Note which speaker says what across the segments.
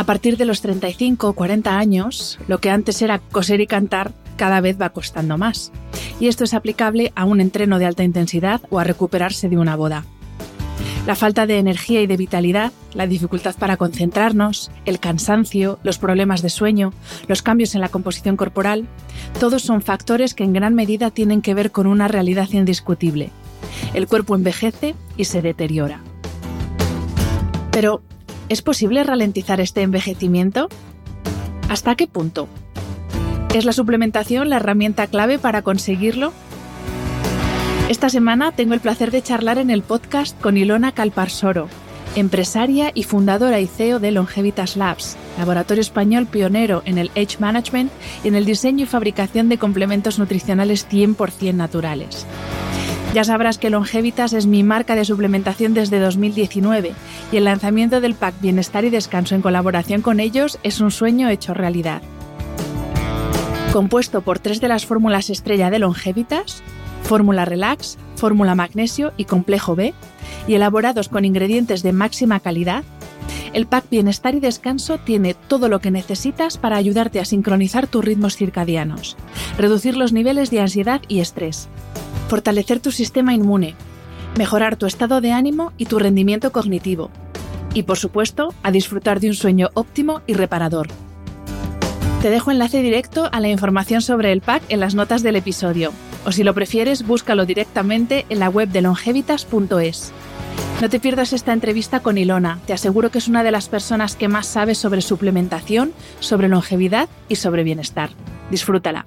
Speaker 1: A partir de los 35 o 40 años, lo que antes era coser y cantar cada vez va costando más. Y esto es aplicable a un entreno de alta intensidad o a recuperarse de una boda. La falta de energía y de vitalidad, la dificultad para concentrarnos, el cansancio, los problemas de sueño, los cambios en la composición corporal, todos son factores que en gran medida tienen que ver con una realidad indiscutible. El cuerpo envejece y se deteriora. Pero, ¿Es posible ralentizar este envejecimiento? ¿Hasta qué punto? ¿Es la suplementación la herramienta clave para conseguirlo? Esta semana tengo el placer de charlar en el podcast con Ilona Calparsoro, empresaria y fundadora y CEO de Longevitas Labs, laboratorio español pionero en el Age Management y en el diseño y fabricación de complementos nutricionales 100% naturales. Ya sabrás que Longevitas es mi marca de suplementación desde 2019 y el lanzamiento del pack Bienestar y Descanso en colaboración con ellos es un sueño hecho realidad. Compuesto por tres de las fórmulas estrella de Longevitas, fórmula Relax, fórmula Magnesio y Complejo B, y elaborados con ingredientes de máxima calidad, el pack Bienestar y Descanso tiene todo lo que necesitas para ayudarte a sincronizar tus ritmos circadianos, reducir los niveles de ansiedad y estrés, fortalecer tu sistema inmune, mejorar tu estado de ánimo y tu rendimiento cognitivo. Y por supuesto, a disfrutar de un sueño óptimo y reparador. Te dejo enlace directo a la información sobre el pack en las notas del episodio, o si lo prefieres, búscalo directamente en la web de longevitas.es. No te pierdas esta entrevista con Ilona, te aseguro que es una de las personas que más sabe sobre suplementación, sobre longevidad y sobre bienestar. Disfrútala.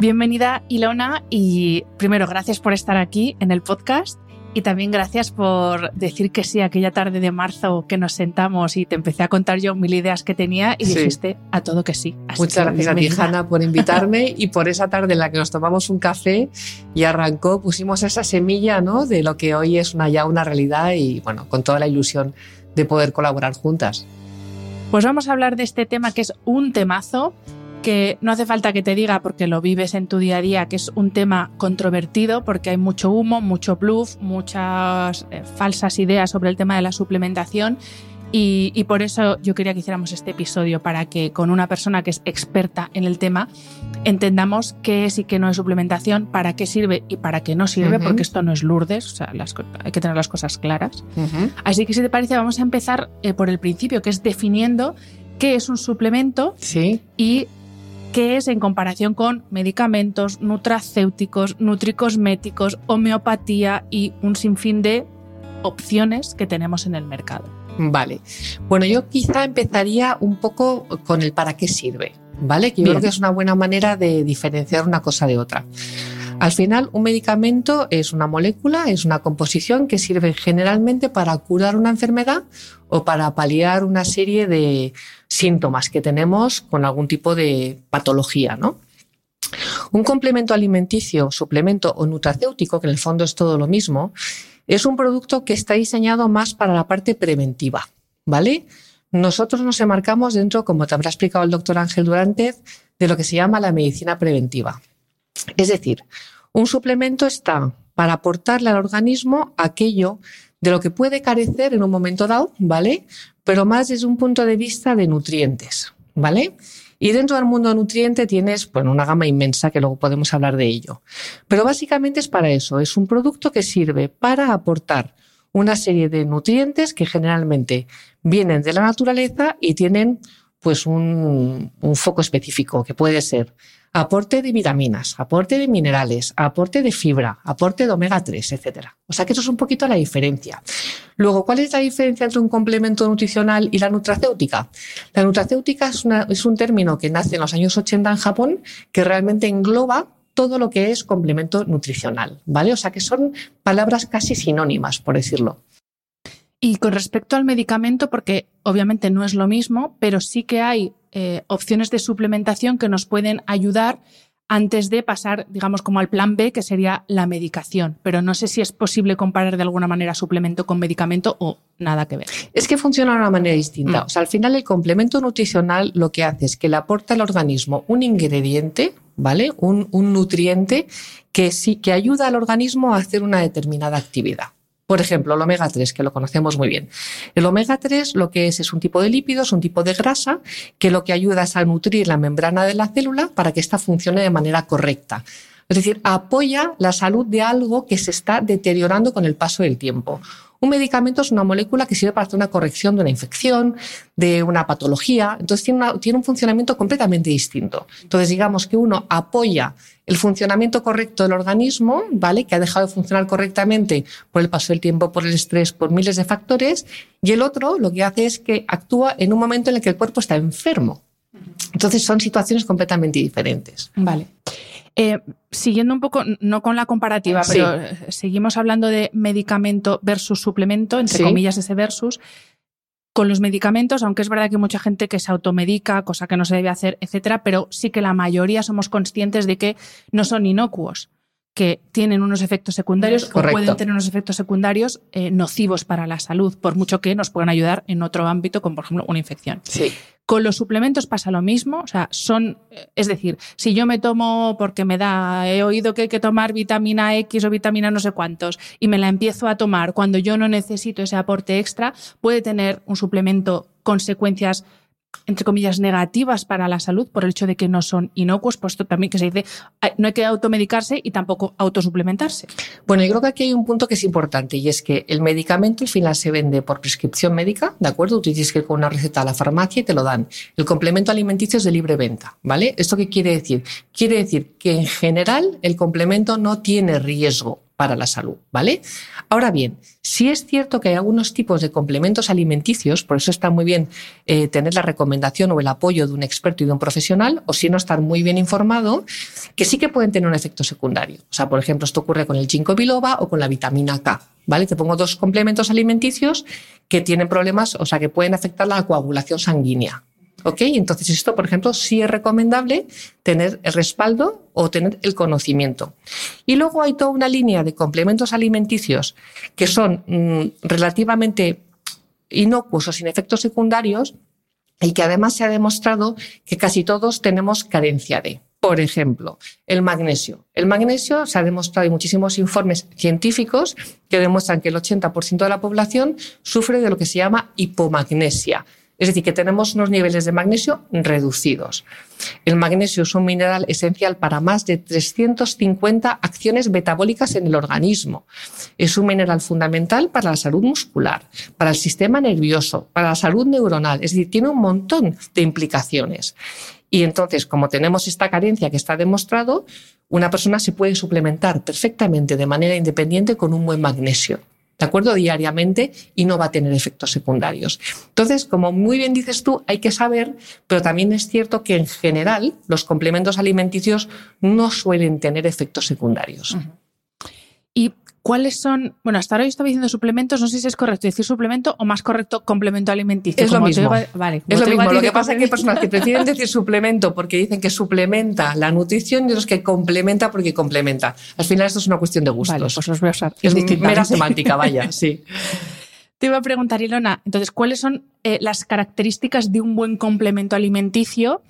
Speaker 1: Bienvenida Ilona y primero gracias por estar aquí en el podcast y también gracias por decir que sí aquella tarde de marzo que nos sentamos y te empecé a contar yo mil ideas que tenía y
Speaker 2: Sí.
Speaker 1: dijiste a todo que sí. Así
Speaker 2: Muchas
Speaker 1: que
Speaker 2: gracias a ti. Hanna, por invitarme y por esa tarde en la que nos tomamos un café y arrancó, pusimos esa semilla ¿no? de lo que hoy es una, ya una realidad y bueno, con toda la ilusión de poder colaborar juntas.
Speaker 1: Pues vamos a hablar de este tema que es un temazo que no hace falta que te diga porque lo vives en tu día a día, que es un tema controvertido porque hay mucho humo, mucho bluff, muchas eh, falsas ideas sobre el tema de la suplementación. Y, y por eso yo quería que hiciéramos este episodio para que con una persona que es experta en el tema entendamos qué es y qué no es suplementación, para qué sirve y para qué no sirve, porque esto no es Lourdes, o sea, las hay que tener las cosas claras. Así que si te parece vamos a empezar eh, por el principio, que es definiendo qué es un suplemento
Speaker 2: Sí,
Speaker 1: y qué es en comparación con medicamentos, nutracéuticos, nutricosméticos, homeopatía y un sinfín de opciones que tenemos en el mercado.
Speaker 2: vale. Bueno, yo quizá empezaría un poco con el para qué sirve, ¿vale? Que yo
Speaker 1: Bien.
Speaker 2: creo que es una buena manera de diferenciar una cosa de otra. Al final, un medicamento es una molécula, es una composición que sirve generalmente para curar una enfermedad o para paliar una serie de síntomas que tenemos con algún tipo de patología, ¿no? Un complemento alimenticio, suplemento o nutracéutico, que en el fondo es todo lo mismo, es un producto que está diseñado más para la parte preventiva, ¿vale? Nosotros nos enmarcamos dentro, como te habrá explicado el doctor Ángel Durantes, de lo que se llama la medicina preventiva. Es decir, un suplemento está para aportarle al organismo aquello de lo que puede carecer en un momento dado, ¿vale? Pero más desde un punto de vista de nutrientes, ¿vale? Y dentro del mundo nutriente tienes bueno, una gama inmensa que luego podemos hablar de ello. Pero básicamente es para eso, es un producto que sirve para aportar una serie de nutrientes que generalmente vienen de la naturaleza y tienen pues un, un foco específico que puede ser aporte de vitaminas, aporte de minerales, aporte de fibra, aporte de omega 3, etc. O sea que eso es un poquito la diferencia. Luego, ¿cuál es la diferencia entre un complemento nutricional y la nutracéutica? La nutracéutica es, es un término que nace en los años 80 en Japón que realmente engloba todo lo que es complemento nutricional, ¿vale? O sea que son palabras casi sinónimas, por decirlo.
Speaker 1: Y con respecto al medicamento, porque obviamente no es lo mismo, pero sí que hay eh, opciones de suplementación que nos pueden ayudar antes de pasar, digamos, como al plan B, que sería la medicación. Pero no sé si es posible comparar de alguna manera suplemento con medicamento o nada que ver.
Speaker 2: Es que funciona de una manera distinta. Mm. O sea, al final el complemento nutricional lo que hace es que le aporta al organismo un ingrediente, ¿vale? Un, un nutriente que sí que ayuda al organismo a hacer una determinada actividad. Por ejemplo, el omega 3, que lo conocemos muy bien. El omega 3 lo que es es un tipo de lípido, es un tipo de grasa, que lo que ayuda es a nutrir la membrana de la célula para que ésta funcione de manera correcta. Es decir, apoya la salud de algo que se está deteriorando con el paso del tiempo. Un medicamento es una molécula que sirve para hacer una corrección de una infección, de una patología. Entonces tiene, un funcionamiento completamente distinto. Entonces digamos que uno apoya el funcionamiento correcto del organismo, ¿vale? Que ha dejado de funcionar correctamente por el paso del tiempo, por el estrés, por miles de factores. Y el otro lo que hace es que actúa en un momento en el que el cuerpo está enfermo. Entonces son situaciones completamente diferentes.
Speaker 1: Vale. Eh, siguiendo un poco, no con la comparativa, pero eh, seguimos hablando de medicamento versus suplemento, entre comillas ese versus. Con los medicamentos, aunque es verdad que hay mucha gente que se automedica, cosa que no se debe hacer, etcétera, pero sí que la mayoría somos conscientes de que no son inocuos que tienen unos efectos secundarios o pueden tener unos efectos secundarios eh, nocivos para la salud, por mucho que nos puedan ayudar en otro ámbito, como por ejemplo una infección.
Speaker 2: Sí.
Speaker 1: Con los suplementos pasa lo mismo, o sea, son, es decir, si yo me tomo porque me da, he oído que hay que tomar vitamina X o vitamina no sé cuántos y me la empiezo a tomar cuando yo no necesito ese aporte extra, puede tener un suplemento consecuencias entre comillas, negativas para la salud por el hecho de que no son inocuos, puesto también que se dice no hay que automedicarse y tampoco autosuplementarse.
Speaker 2: Bueno, yo creo que aquí hay un punto que es importante y es que el medicamento al final se vende por prescripción médica, ¿de acuerdo? Tú tienes que ir con una receta a la farmacia y te lo dan. El complemento alimenticio es de libre venta, ¿vale? ¿Esto qué quiere decir? Quiere decir que en general el complemento no tiene riesgo para la salud, ¿vale? Ahora bien, si es cierto que hay algunos tipos de complementos alimenticios, por eso está muy bien eh, tener la recomendación o el apoyo de un experto y de un profesional, o si no estar muy bien informado, que sí que pueden tener un efecto secundario. O sea, por ejemplo, esto ocurre con el ginkgo biloba o con la vitamina K, ¿vale? Te pongo dos complementos alimenticios que tienen problemas, o sea, que pueden afectar la coagulación sanguínea, ¿Ok? Entonces, esto, por ejemplo, sí es recomendable tener el respaldo o tener el conocimiento. Y luego hay toda una línea de complementos alimenticios que son mm, relativamente inocuos o sin efectos secundarios y que además se ha demostrado que casi todos tenemos carencia de. Por ejemplo, el magnesio. El magnesio se ha demostrado, hay muchísimos informes científicos que demuestran que el 80% de la población sufre de lo que se llama hipomagnesia, es decir, que tenemos unos niveles de magnesio reducidos. El magnesio es un mineral esencial para más de 350 acciones metabólicas en el organismo. Es un mineral fundamental para la salud muscular, para el sistema nervioso, para la salud neuronal. Es decir, tiene un montón de implicaciones. Y entonces, como tenemos esta carencia que está demostrado, una persona se puede suplementar perfectamente de manera independiente con un buen magnesio. ¿De acuerdo? Diariamente y no va a tener efectos secundarios. Entonces, como muy bien dices tú, hay que saber, pero también es cierto que en general los complementos alimenticios no suelen tener efectos secundarios.
Speaker 1: ¿Cuáles son? Bueno, hasta ahora yo estaba diciendo suplementos, no sé si es correcto decir suplemento o más correcto complemento alimenticio.
Speaker 2: Es lo mismo. vale, es lo mismo. Lo que pasa es que hay personas que prefieren decir suplemento porque dicen que suplementa la nutrición y los que complementa porque complementa. Al final esto es una cuestión de gustos.
Speaker 1: Vale, pues los voy a usar.
Speaker 2: Es mera semántica, vaya, sí.
Speaker 1: Te iba a preguntar, Ilona, entonces, ¿cuáles son eh, las características de un buen complemento alimenticio?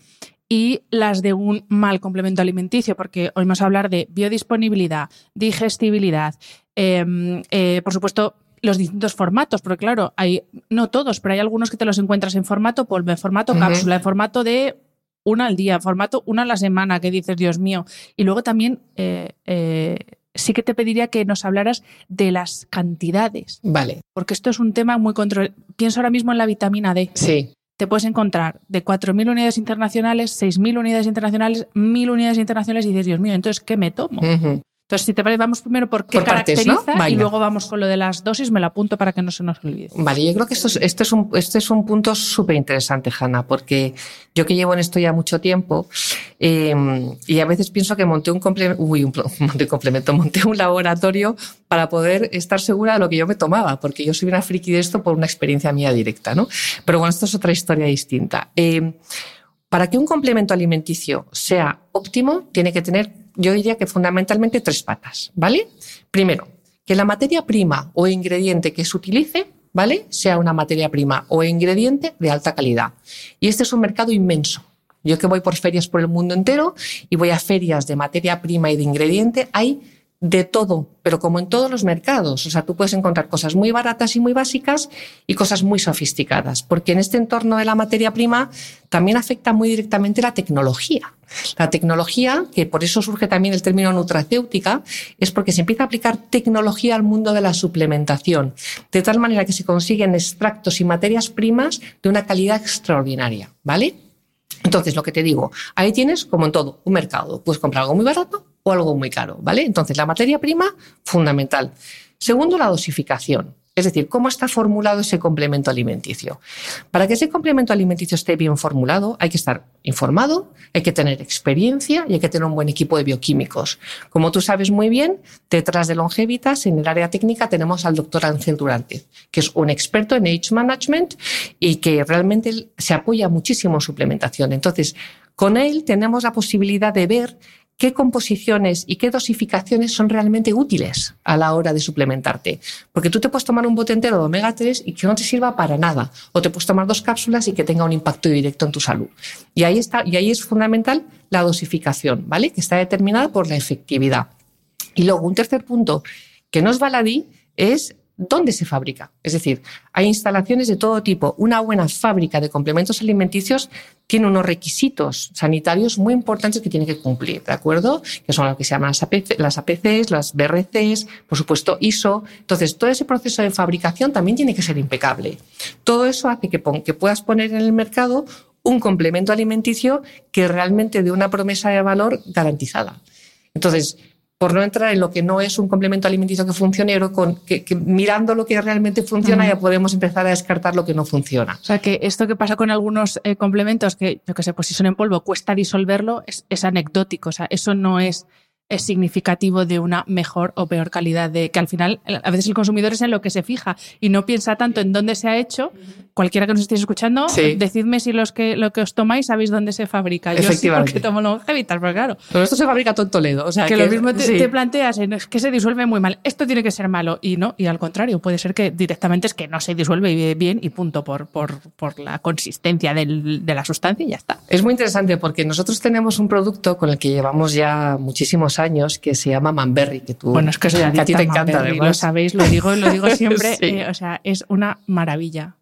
Speaker 1: Y las de un mal complemento alimenticio, porque oímos hablar de biodisponibilidad, digestibilidad, Em, eh, por supuesto, los distintos formatos, porque claro, hay, no todos, pero hay algunos que te los encuentras en formato polvo, en formato cápsula, en formato de una al día, en formato una a la semana, que dices, Dios mío. Y luego también eh, eh, sí que te pediría que nos hablaras de las cantidades.
Speaker 2: Vale.
Speaker 1: Porque esto es un tema muy control. Pienso ahora mismo en la vitamina D.
Speaker 2: Sí.
Speaker 1: Te puedes encontrar de 4.000 unidades internacionales, 6.000 unidades internacionales, 1.000 unidades internacionales y dices, Dios mío, entonces, ¿qué me tomo? Entonces, si te parece, vamos primero por qué
Speaker 2: Por partes, ¿no?
Speaker 1: caracteriza y luego vamos con lo de las dosis, me lo apunto para que no se nos olvide.
Speaker 2: Vale, yo creo que esto es, este, es un, este es un punto súper interesante, Hanna, porque yo que llevo en esto ya mucho tiempo eh, y a veces pienso que monté un, comple uy, un, monté un complemento, monté un laboratorio para poder estar segura de lo que yo me tomaba, porque yo soy una friki de esto por una experiencia mía directa, ¿no? Pero bueno, esto es otra historia distinta. Eh, para que un complemento alimenticio sea óptimo, tiene que tener, yo diría que fundamentalmente tres patas, ¿vale? Primero, que la materia prima o ingrediente que se utilice, ¿vale? Sea una materia prima o ingrediente de alta calidad. Y este es un mercado inmenso. Yo que voy por ferias por el mundo entero y voy a ferias de materia prima y de ingrediente, hay de todo, pero como en todos los mercados. O sea, tú puedes encontrar cosas muy baratas y muy básicas y cosas muy sofisticadas, porque en este entorno de la materia prima también afecta muy directamente la tecnología. La tecnología, que por eso surge también el término nutracéutica, es porque se empieza a aplicar tecnología al mundo de la suplementación, de tal manera que se consiguen extractos y materias primas de una calidad extraordinaria, ¿vale? Entonces, lo que te digo, ahí tienes, como en todo, un mercado. Puedes comprar algo muy barato o algo muy caro, ¿vale? Entonces, la materia prima, fundamental. Segundo, la dosificación. Es decir, cómo está formulado ese complemento alimenticio. Para que ese complemento alimenticio esté bien formulado, hay que estar informado, hay que tener experiencia y hay que tener un buen equipo de bioquímicos. Como tú sabes muy bien, detrás de Longevitas, en el área técnica, tenemos al doctor Ángel Durante, que es un experto en age management y que realmente se apoya muchísimo en suplementación. Entonces, con él tenemos la posibilidad de ver qué composiciones y qué dosificaciones son realmente útiles a la hora de suplementarte. Porque tú te puedes tomar un bote entero de omega 3 y que no te sirva para nada. O te puedes tomar dos cápsulas y que tenga un impacto directo en tu salud. Y ahí, está, y ahí es fundamental la dosificación, ¿vale? Que está determinada por la efectividad. Y luego, un tercer punto que no es baladí es dónde se fabrica. Es decir, hay instalaciones de todo tipo. Una buena fábrica de complementos alimenticios tiene unos requisitos sanitarios muy importantes que tiene que cumplir, ¿de acuerdo? Que son lo que se llaman las, APC, las APCs, las BRCs, por supuesto ISO. Entonces, todo ese proceso de fabricación también tiene que ser impecable. Todo eso hace que, que puedas poner en el mercado un complemento alimenticio que realmente dé una promesa de valor garantizada. Entonces, por no entrar en lo que no es un complemento alimenticio que funcione, pero con, que, que mirando lo que realmente funciona ya podemos empezar a descartar lo que no funciona.
Speaker 1: O sea que esto que pasa con algunos eh, complementos, que yo que sé, pues si son en polvo, cuesta disolverlo, es, es anecdótico. O sea, eso no es, es significativo de una mejor o peor calidad de que al final a veces el consumidor es en lo que se fija y no piensa tanto en dónde se ha hecho. Cualquiera que nos estéis escuchando,
Speaker 2: Sí.
Speaker 1: decidme si los que lo que os tomáis sabéis dónde se fabrica. Yo sí
Speaker 2: Efectivamente.
Speaker 1: porque tomo longevitas, pero claro.
Speaker 2: Pero esto se fabrica todo en Toledo. O sea,
Speaker 1: que, lo mismo te,
Speaker 2: sí.
Speaker 1: te planteas es que se disuelve muy mal. Esto tiene que ser malo y no, y al contrario, puede ser que directamente es que no se disuelve bien y punto por, por, por la consistencia del- de la sustancia y ya está.
Speaker 2: Es muy interesante porque nosotros tenemos un producto con el que llevamos ya muchísimos años que se llama Manberry, que tú
Speaker 1: Bueno, es que soy
Speaker 2: que a ti te encanta
Speaker 1: Manberry, lo sabéis, lo digo, lo digo siempre,
Speaker 2: Sí.
Speaker 1: eh, o sea, es una maravilla.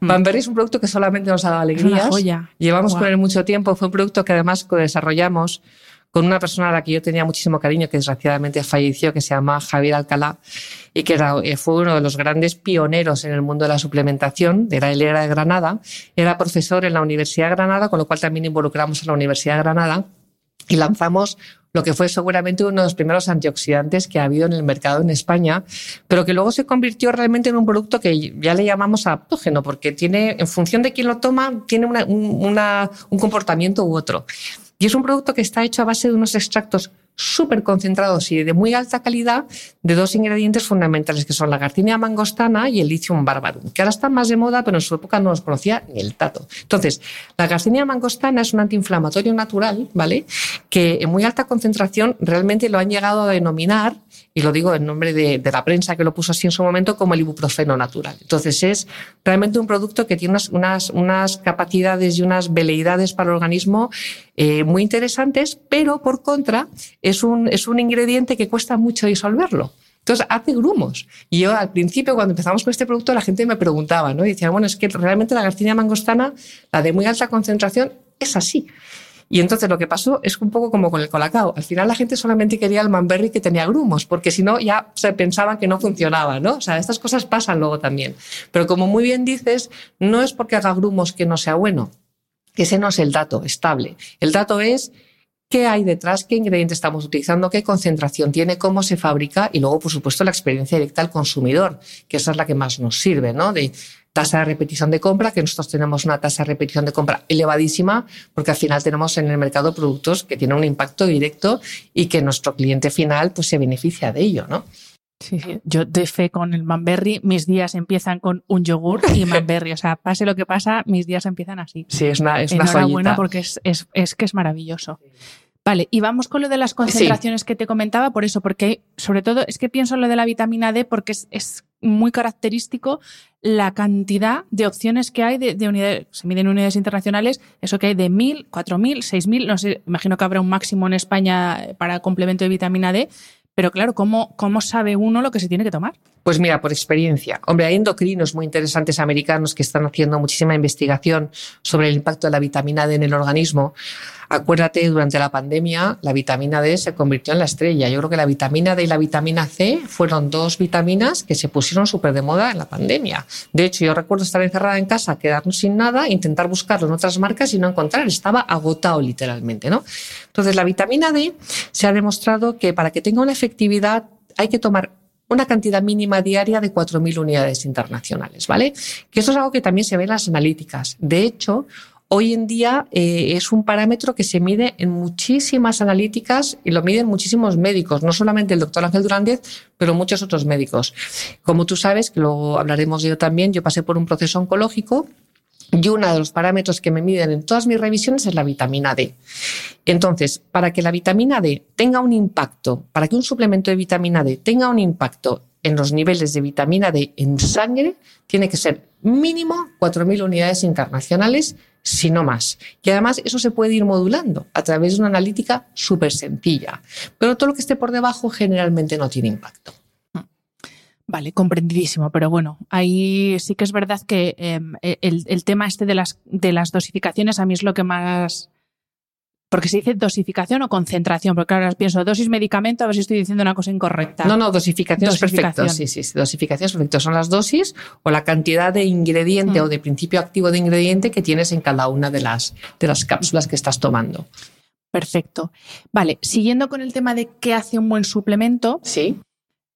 Speaker 1: Mm.
Speaker 2: Manberry es un producto que solamente nos ha dado
Speaker 1: Es una
Speaker 2: alegrías.
Speaker 1: joya.
Speaker 2: Llevamos
Speaker 1: Guau.
Speaker 2: con él mucho tiempo. Fue un producto que además desarrollamos con una persona a la que yo tenía muchísimo cariño, que desgraciadamente falleció, que se llama Javier Alcalá, y que era, eh, fue uno de los grandes pioneros en el mundo de la suplementación. Era, él era de Granada, era profesor en la Universidad de Granada, con lo cual también involucramos a la Universidad de Granada y lanzamos lo que fue seguramente uno de los primeros antioxidantes que ha habido en el mercado en España, pero que luego se convirtió realmente en un producto que ya le llamamos adaptógeno, porque tiene, en función de quién lo toma, tiene un comportamiento u otro. Y es un producto que está hecho a base de unos extractos súper concentrados y de muy alta calidad de dos ingredientes fundamentales que son la garcinia mangostana y el lithium barbarum, que ahora están más de moda, pero en su época no los conocía ni el tato. Entonces, la garcinia mangostana es un antiinflamatorio natural, ¿vale? Que en muy alta concentración realmente lo han llegado a denominar, y lo digo en nombre de, la prensa que lo puso así en su momento, como el ibuprofeno natural. Entonces, es realmente un producto que tiene unas, unas, unas capacidades y unas veleidades para el organismo eh, muy interesantes, pero por contra es un, es un ingrediente que cuesta mucho disolverlo. Entonces hace grumos. Y yo al principio, cuando empezamos con este producto, la gente me preguntaba, ¿no? Y decía, bueno, es que realmente la garcinia mangostana, la de muy alta concentración, es así. Y entonces lo que pasó es un poco como con el colacao. Al final la gente solamente quería el manberry que tenía grumos, porque si no ya se pensaban que no funcionaba, ¿no? O sea, estas cosas pasan luego también. Pero como muy bien dices, no es porque haga grumos que no sea bueno. Ese no es el dato estable. El dato es qué hay detrás, qué ingredientes estamos utilizando, qué concentración tiene, cómo se fabrica y luego, por supuesto, la experiencia directa al consumidor, que esa es la que más nos sirve, ¿no? De tasa de repetición de compra, que nosotros tenemos una tasa de repetición de compra elevadísima, porque al final tenemos en el mercado productos que tienen un impacto directo y que nuestro cliente final pues se beneficia de ello, ¿no?
Speaker 1: Sí, sí. Yo de fe con el Manberry, mis días empiezan con un yogur y Manberry. O sea, pase lo que pasa, mis días empiezan así.
Speaker 2: Sí, es una, es una Enhorabuena
Speaker 1: porque es, es, es, que es maravilloso. Vale, y vamos con lo de las concentraciones que te comentaba, por eso, porque sobre todo es que pienso en lo de la vitamina D porque es, es muy característico la cantidad de opciones que hay de, de unidades, se miden unidades internacionales, eso que hay de 1.000, 4.000, 6.000, no sé, imagino que habrá un máximo en España para complemento de vitamina D, pero claro, ¿cómo, ¿cómo sabe uno lo que se tiene que tomar?
Speaker 2: Pues mira, por experiencia. Hombre, hay endocrinos muy interesantes americanos que están haciendo muchísima investigación sobre el impacto de la vitamina D en el organismo. Acuérdate, durante la pandemia, la vitamina D se convirtió en la estrella. Yo creo que la vitamina D y la vitamina C fueron dos vitaminas que se pusieron súper de moda en la pandemia. De hecho, yo recuerdo estar encerrada en casa, quedarnos sin nada, intentar buscarlo en otras marcas y no encontrar. Estaba agotado literalmente, ¿no? Entonces, la vitamina D se ha demostrado que para que tenga una efectividad hay que tomar una cantidad mínima diaria de 4.000 unidades internacionales, ¿vale? Que eso es algo que también se ve en las analíticas. De hecho, hoy en día eh, es un parámetro que se mide en muchísimas analíticas y lo miden muchísimos médicos, no solamente el doctor Ángel Durández, pero muchos otros médicos. Como tú sabes, que luego hablaremos de también, yo pasé por un proceso oncológico y uno de los parámetros que me miden en todas mis revisiones es la vitamina D. Entonces, para que la vitamina D tenga un impacto, para que un suplemento de vitamina D tenga un impacto en los niveles de vitamina D en sangre, tiene que ser mínimo 4.000 unidades internacionales, si no más. Y además eso se puede ir modulando a través de una analítica súper sencilla. Pero todo lo que esté por debajo generalmente no tiene impacto.
Speaker 1: Vale, comprendidísimo, pero bueno, ahí sí que es verdad que em, e, el, tema este de las, de las dosificaciones a mí es lo que más... Porque se dice dosificación o concentración, porque ahora pienso dosis medicamento, a ver si estoy diciendo una cosa incorrecta.
Speaker 2: No, no, dosificación, es perfecto. Sí, sí, dosificación es perfecto. Son las dosis o la cantidad de ingrediente o mm. de principio activo de ingrediente que tienes en cada una de las, de las cápsulas que estás tomando.
Speaker 1: Perfecto. Vale, siguiendo con el tema de qué hace un buen suplemento.
Speaker 2: Sí.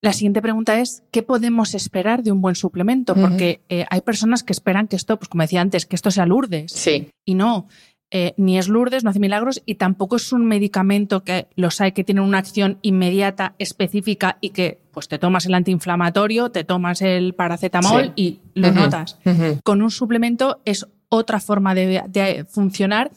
Speaker 1: La siguiente pregunta es, ¿qué podemos esperar de un buen suplemento? Porque eh, hay personas que esperan que esto, pues como decía antes, que esto sea Lourdes.
Speaker 2: Sí.
Speaker 1: Y no, eh, ni es Lourdes, no hace milagros y tampoco es un medicamento que los hay que tienen una acción inmediata, específica y que pues te tomas el antiinflamatorio, te tomas el paracetamol y lo notas. Con un suplemento es otra forma de, de, funcionar.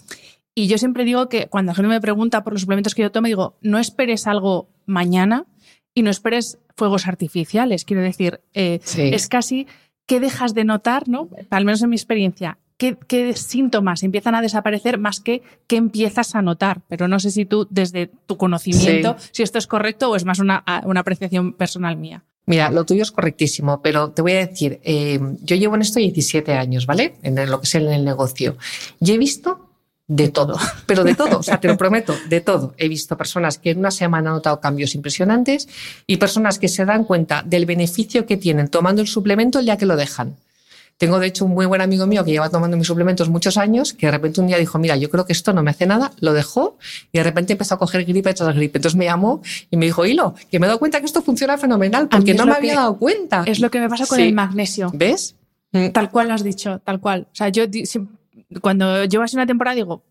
Speaker 1: Y yo siempre digo que cuando la gente me pregunta por los suplementos que yo tomo, digo, no esperes algo mañana y no esperes fuegos artificiales. Quiero decir, eh, es casi que dejas de notar, ¿no? Al menos en mi experiencia, qué, síntomas empiezan a desaparecer más que qué empiezas a notar. Pero no sé si tú, desde tu conocimiento, si esto es correcto o es más una, apreciación personal mía.
Speaker 2: Mira, lo tuyo es correctísimo, pero te voy a decir, eh, yo llevo en esto 17 años, ¿vale? En lo que es en el negocio. Y he visto de todo, pero de todo, o sea, te lo prometo, de todo. He visto personas que en una semana han notado cambios impresionantes y personas que se dan cuenta del beneficio que tienen tomando el suplemento ya que lo dejan. Tengo, de hecho, un muy buen amigo mío que lleva tomando mis suplementos muchos años, que de repente un día dijo, mira, yo creo que esto no me hace nada, lo dejó y de repente empezó a coger gripe tras gripe. Entonces me llamó y me dijo, Hilo, que me he dado cuenta que esto funciona fenomenal, porque no me había dado cuenta.
Speaker 1: Es lo que me pasa con el magnesio.
Speaker 2: ¿Ves?
Speaker 1: Tal cual lo has dicho, tal cual. O sea, yo cuando llevas una temporada digo,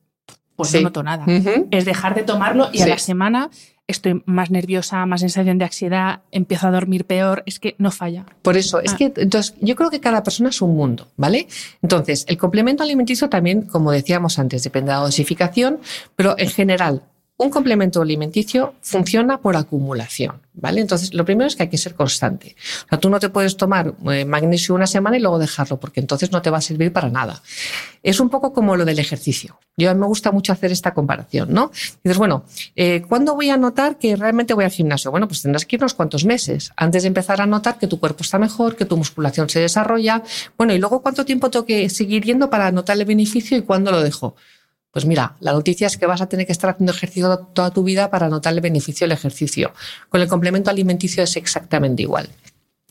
Speaker 1: pues no noto nada. Es dejar de tomarlo y a la semana estoy más nerviosa, más sensación de ansiedad, empiezo a dormir peor, es que no falla.
Speaker 2: Por eso, es ah. que entonces, yo creo que cada persona es un mundo, ¿vale? Entonces, el complemento alimenticio también, como decíamos antes, depende de la dosificación, pero en general, un complemento alimenticio funciona por acumulación, ¿vale? Entonces, lo primero es que hay que ser constante. O sea, tú no te puedes tomar eh, magnesio una semana y luego dejarlo, porque entonces no te va a servir para nada. Es un poco como lo del ejercicio. Yo a mí me gusta mucho hacer esta comparación, ¿no? dices, bueno, eh, ¿cuándo voy a notar que realmente voy al gimnasio? Bueno, pues tendrás que ir unos cuantos meses antes de empezar a notar que tu cuerpo está mejor, que tu musculación se desarrolla. Bueno, y luego cuánto tiempo tengo que seguir yendo para notar el beneficio y cuándo lo dejo. Pues mira, la noticia es que vas a tener que estar haciendo ejercicio toda tu vida para notar el beneficio del ejercicio. Con el complemento alimenticio es exactamente igual.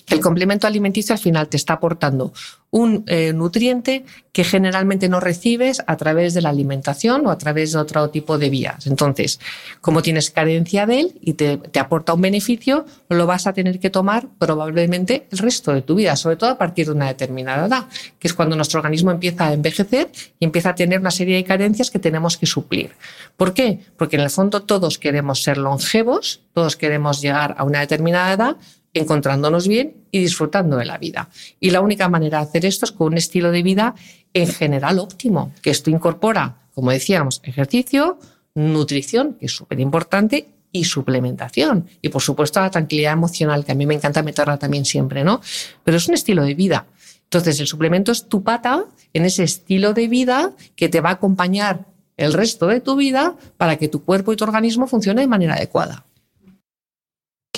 Speaker 2: El complemento alimenticio al final te está aportando un eh, nutriente que generalmente no recibes a través de la alimentación o a través de otro tipo de vías. Entonces, como tienes carencia de él y te, te, aporta un beneficio, lo vas a tener que tomar probablemente el resto de tu vida, sobre todo a partir de una determinada edad, que es cuando nuestro organismo empieza a envejecer y empieza a tener una serie de carencias que tenemos que suplir. ¿Por qué? Porque en el fondo todos queremos ser longevos, todos queremos llegar a una determinada edad, encontrándonos bien y disfrutando de la vida. Y la única manera de hacer esto es con un estilo de vida en general óptimo, que esto incorpora, como decíamos, ejercicio, nutrición, que es súper importante, y suplementación. Y por supuesto la tranquilidad emocional, que a mí me encanta meterla también siempre, ¿no? Pero es un estilo de vida. Entonces el suplemento es tu pata en ese estilo de vida que te va a acompañar el resto de tu vida para que tu cuerpo y tu organismo funcione de manera adecuada.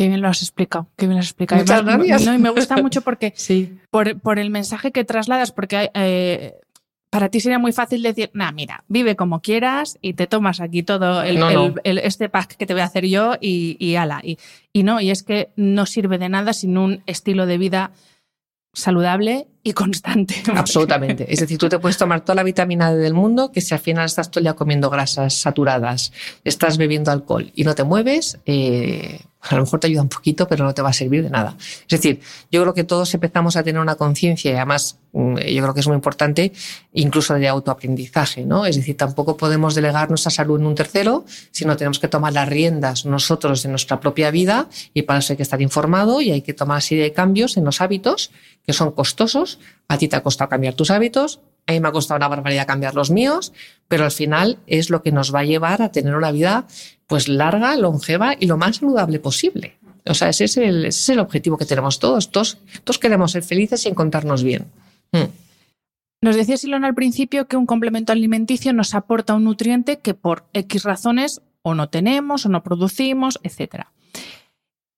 Speaker 1: Qué bien lo has explicado, qué bien lo has explicado.
Speaker 2: Muchas gracias.
Speaker 1: No, y me gusta mucho porque sí. por, por, el mensaje que trasladas, porque eh, para ti sería muy fácil decir, nah, mira, vive como quieras y te tomas aquí todo el,
Speaker 2: No, no.
Speaker 1: el- el- este pack que te voy a hacer yo y, y ala. Y, y no, y es que no sirve de nada sin un estilo de vida saludable y constante.
Speaker 2: Absolutamente. Es decir, tú te puedes tomar toda la vitamina D del mundo, que si al final estás todo el día comiendo grasas saturadas, estás bebiendo alcohol y no te mueves, eh, a lo mejor te ayuda un poquito, pero no te va a servir de nada. Es decir, yo creo que todos empezamos a tener una conciencia y además mm, yo creo que es muy importante, incluso de autoaprendizaje, ¿no? Es decir, tampoco podemos delegar nuestra salud en un tercero, sino tenemos que tomar las riendas nosotros de nuestra propia vida y para eso hay que estar informado y hay que tomar serie de cambios en los hábitos que son costosos. A ti te ha costado cambiar tus hábitos, a mí me ha costado una barbaridad cambiar los míos, pero al final es lo que nos va a llevar a tener una vida pues larga, longeva y lo más saludable posible. O sea, ese es el, es el objetivo que tenemos todos. todos. Todos queremos ser felices y encontrarnos bien. Mm.
Speaker 1: Nos decía Silona al principio que un complemento alimenticio nos aporta un nutriente que por X razones o no tenemos o no producimos, etc.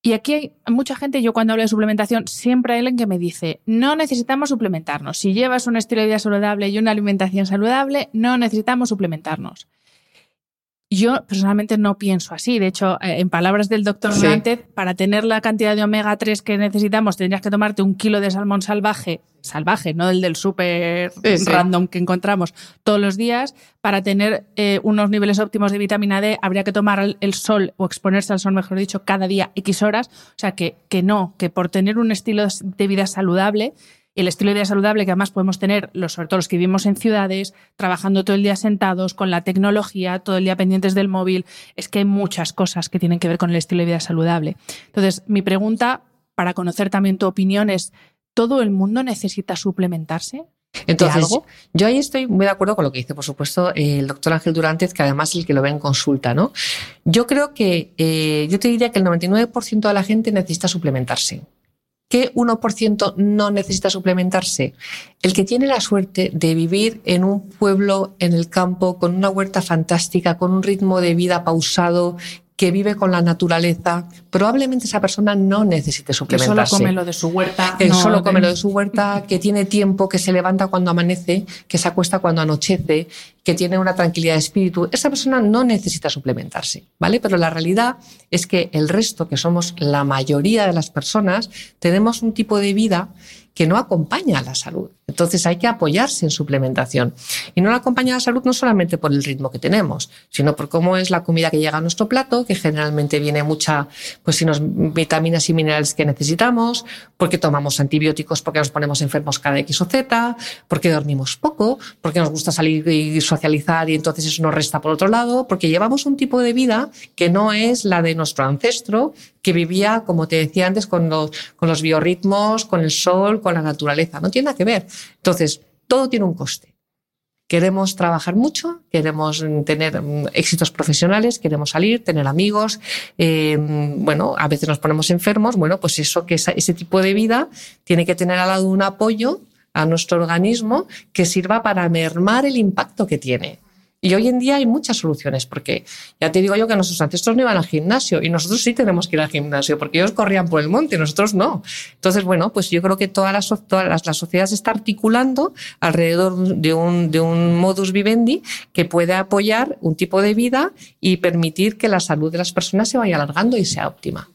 Speaker 1: Y aquí hay mucha gente, yo cuando hablo de suplementación, siempre hay alguien que me dice, no necesitamos suplementarnos. Si llevas un estilo de vida saludable y una alimentación saludable, no necesitamos suplementarnos. Yo personalmente no pienso así. De hecho, eh, en palabras del doctor
Speaker 2: Sí.
Speaker 1: Para tener la cantidad de omega 3 que necesitamos, tendrías que tomarte un kilo de salmón salvaje, salvaje, no el del súper
Speaker 2: Sí, sí.
Speaker 1: random que encontramos todos los días. Para tener eh, unos niveles óptimos de vitamina D, habría que tomar el, el sol o exponerse al sol, mejor dicho, cada día X horas. O sea, que, que no, que por tener un estilo de vida saludable, el estilo de vida saludable que además podemos tener, los, sobre todo los que vivimos en ciudades, trabajando todo el día sentados, con la tecnología, todo el día pendientes del móvil, es que hay muchas cosas que tienen que ver con el estilo de vida saludable. Entonces, mi pregunta, para conocer también tu opinión, es, ¿todo el mundo necesita suplementarse?
Speaker 2: Entonces, yo ahí estoy muy de acuerdo con lo que dice, por supuesto, el doctor Ángel Durantez, que además es el que lo ve en consulta, ¿no? Yo creo que, eh, yo te diría que el 99% de la gente necesita suplementarse. ¿Qué 1% no necesita suplementarse? El que tiene la suerte de vivir en un pueblo, en el campo, con una huerta fantástica, con un ritmo de vida pausado, que vive con la naturaleza, probablemente esa persona no necesite
Speaker 1: Que solo
Speaker 2: suplementarse
Speaker 1: come lo de su huerta.
Speaker 2: que
Speaker 1: no
Speaker 2: solo come lo de su huerta, que tiene tiempo, que se levanta cuando amanece, que se acuesta cuando anochece, que tiene una tranquilidad de espíritu. Esa persona no necesita suplementarse, ¿vale? Pero la realidad es que el resto, que somos la mayoría de las personas, tenemos un tipo de vida que no acompaña a la salud. Entonces hay que apoyarse en suplementación. Y no la acompaña la salud no solamente por el ritmo que tenemos, sino por cómo es la comida que llega a nuestro plato, que generalmente viene mucha, pues si nos vitaminas y minerales que necesitamos, porque tomamos antibióticos, porque nos ponemos enfermos cada X o Z, porque dormimos poco, porque nos gusta salir y socializar y entonces eso nos resta por otro lado, porque llevamos un tipo de vida que no es la de nuestro ancestro, que vivía, como te decía antes, con los, con los biorritmos, con el sol, con la naturaleza. No tiene nada que ver. Entonces, todo tiene un coste. queremos trabajar mucho, queremos tener mm, éxitos profesionales, queremos salir, tener amigos, eh, bueno, a veces nos ponemos enfermos, bueno, pues eso que ese tipo de vida tiene que tener al lado un apoyo a nuestro organismo que sirva para mermar el impacto que tiene. Y hoy en día hay muchas soluciones, porque ya te digo yo que nuestros ancestros no iban al gimnasio y nosotros sí tenemos que ir al gimnasio, porque ellos corrían por el monte y nosotros no. Entonces, bueno, pues yo creo que toda la, toda la, sociedad se está articulando alrededor de un, de un modus vivendi que puede apoyar un tipo de vida y permitir que la salud de las personas se vaya alargando y sea óptima.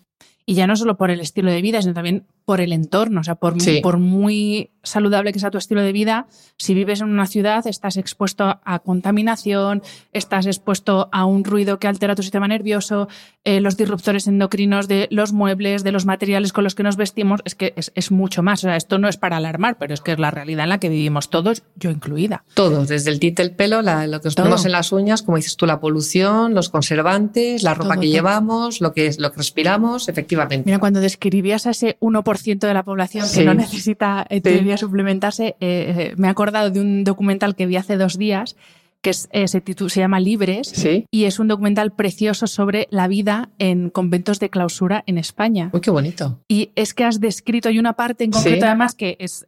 Speaker 1: Y ya no solo por el estilo de vida, sino también por el entorno. O sea, por, por muy saludable que sea tu estilo de vida, si vives en una ciudad estás expuesto a contaminación, estás expuesto a un ruido que altera tu sistema nervioso, eh, los disruptores endocrinos de los muebles, de los materiales con los que nos vestimos, es que es, mucho más. O sea, esto no es para alarmar, pero es que es la realidad en la que vivimos todos, yo incluida.
Speaker 2: Todos, desde el tinte, el pelo, lo que nos ponemos en las uñas, como dices tú, la polución, los conservantes, la ropa que llevamos, lo que, lo que respiramos, efectivamente.
Speaker 1: Mira, cuando describías a ese 1% de la población que no necesita eh, suplementarse, eh, eh, me he acordado de un documental que vi hace dos días que es, se, se llama Libres y es un documental precioso sobre la vida en conventos de clausura en España.
Speaker 2: Uy, qué bonito.
Speaker 1: Y es que has descrito, y una parte en concreto además que es,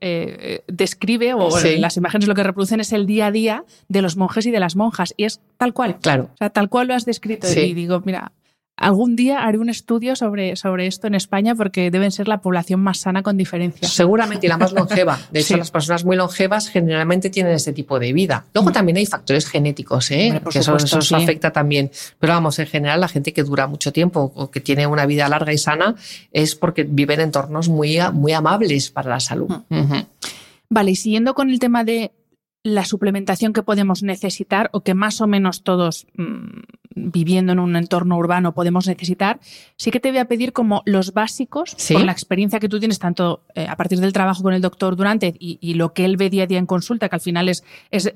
Speaker 1: describe, o las imágenes lo que reproducen es el día a día de los monjes y de las monjas, y es tal cual.
Speaker 2: Claro.
Speaker 1: O sea, tal cual lo has descrito. Y digo, mira, Algún día haré un estudio sobre, sobre esto en España porque deben ser la población más sana con diferencia.
Speaker 2: Seguramente y la más longeva. De hecho, las personas muy longevas generalmente tienen este tipo de vida. Luego también hay factores genéticos, ¿eh? que eso, afecta también. Pero vamos, en general, la gente que dura mucho tiempo o que tiene una vida larga y sana es porque vive en entornos muy, muy amables para la salud.
Speaker 1: Mm. Vale, y siguiendo con el tema de la suplementación que podemos necesitar o que más o menos todos mm, viviendo en un entorno urbano podemos necesitar, sí que te voy a pedir como los básicos, con la experiencia que tú tienes tanto eh, a partir del trabajo con el doctor Durante y, lo que él ve día a día en consulta, que al final es,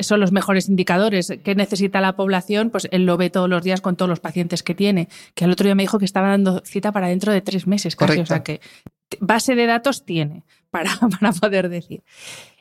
Speaker 1: son los mejores indicadores que necesita la población, pues él lo ve todos los días con todos los pacientes que tiene, que el otro día me dijo que estaba dando cita para dentro de tres meses casi, o sea que base de datos tiene para, para poder decir.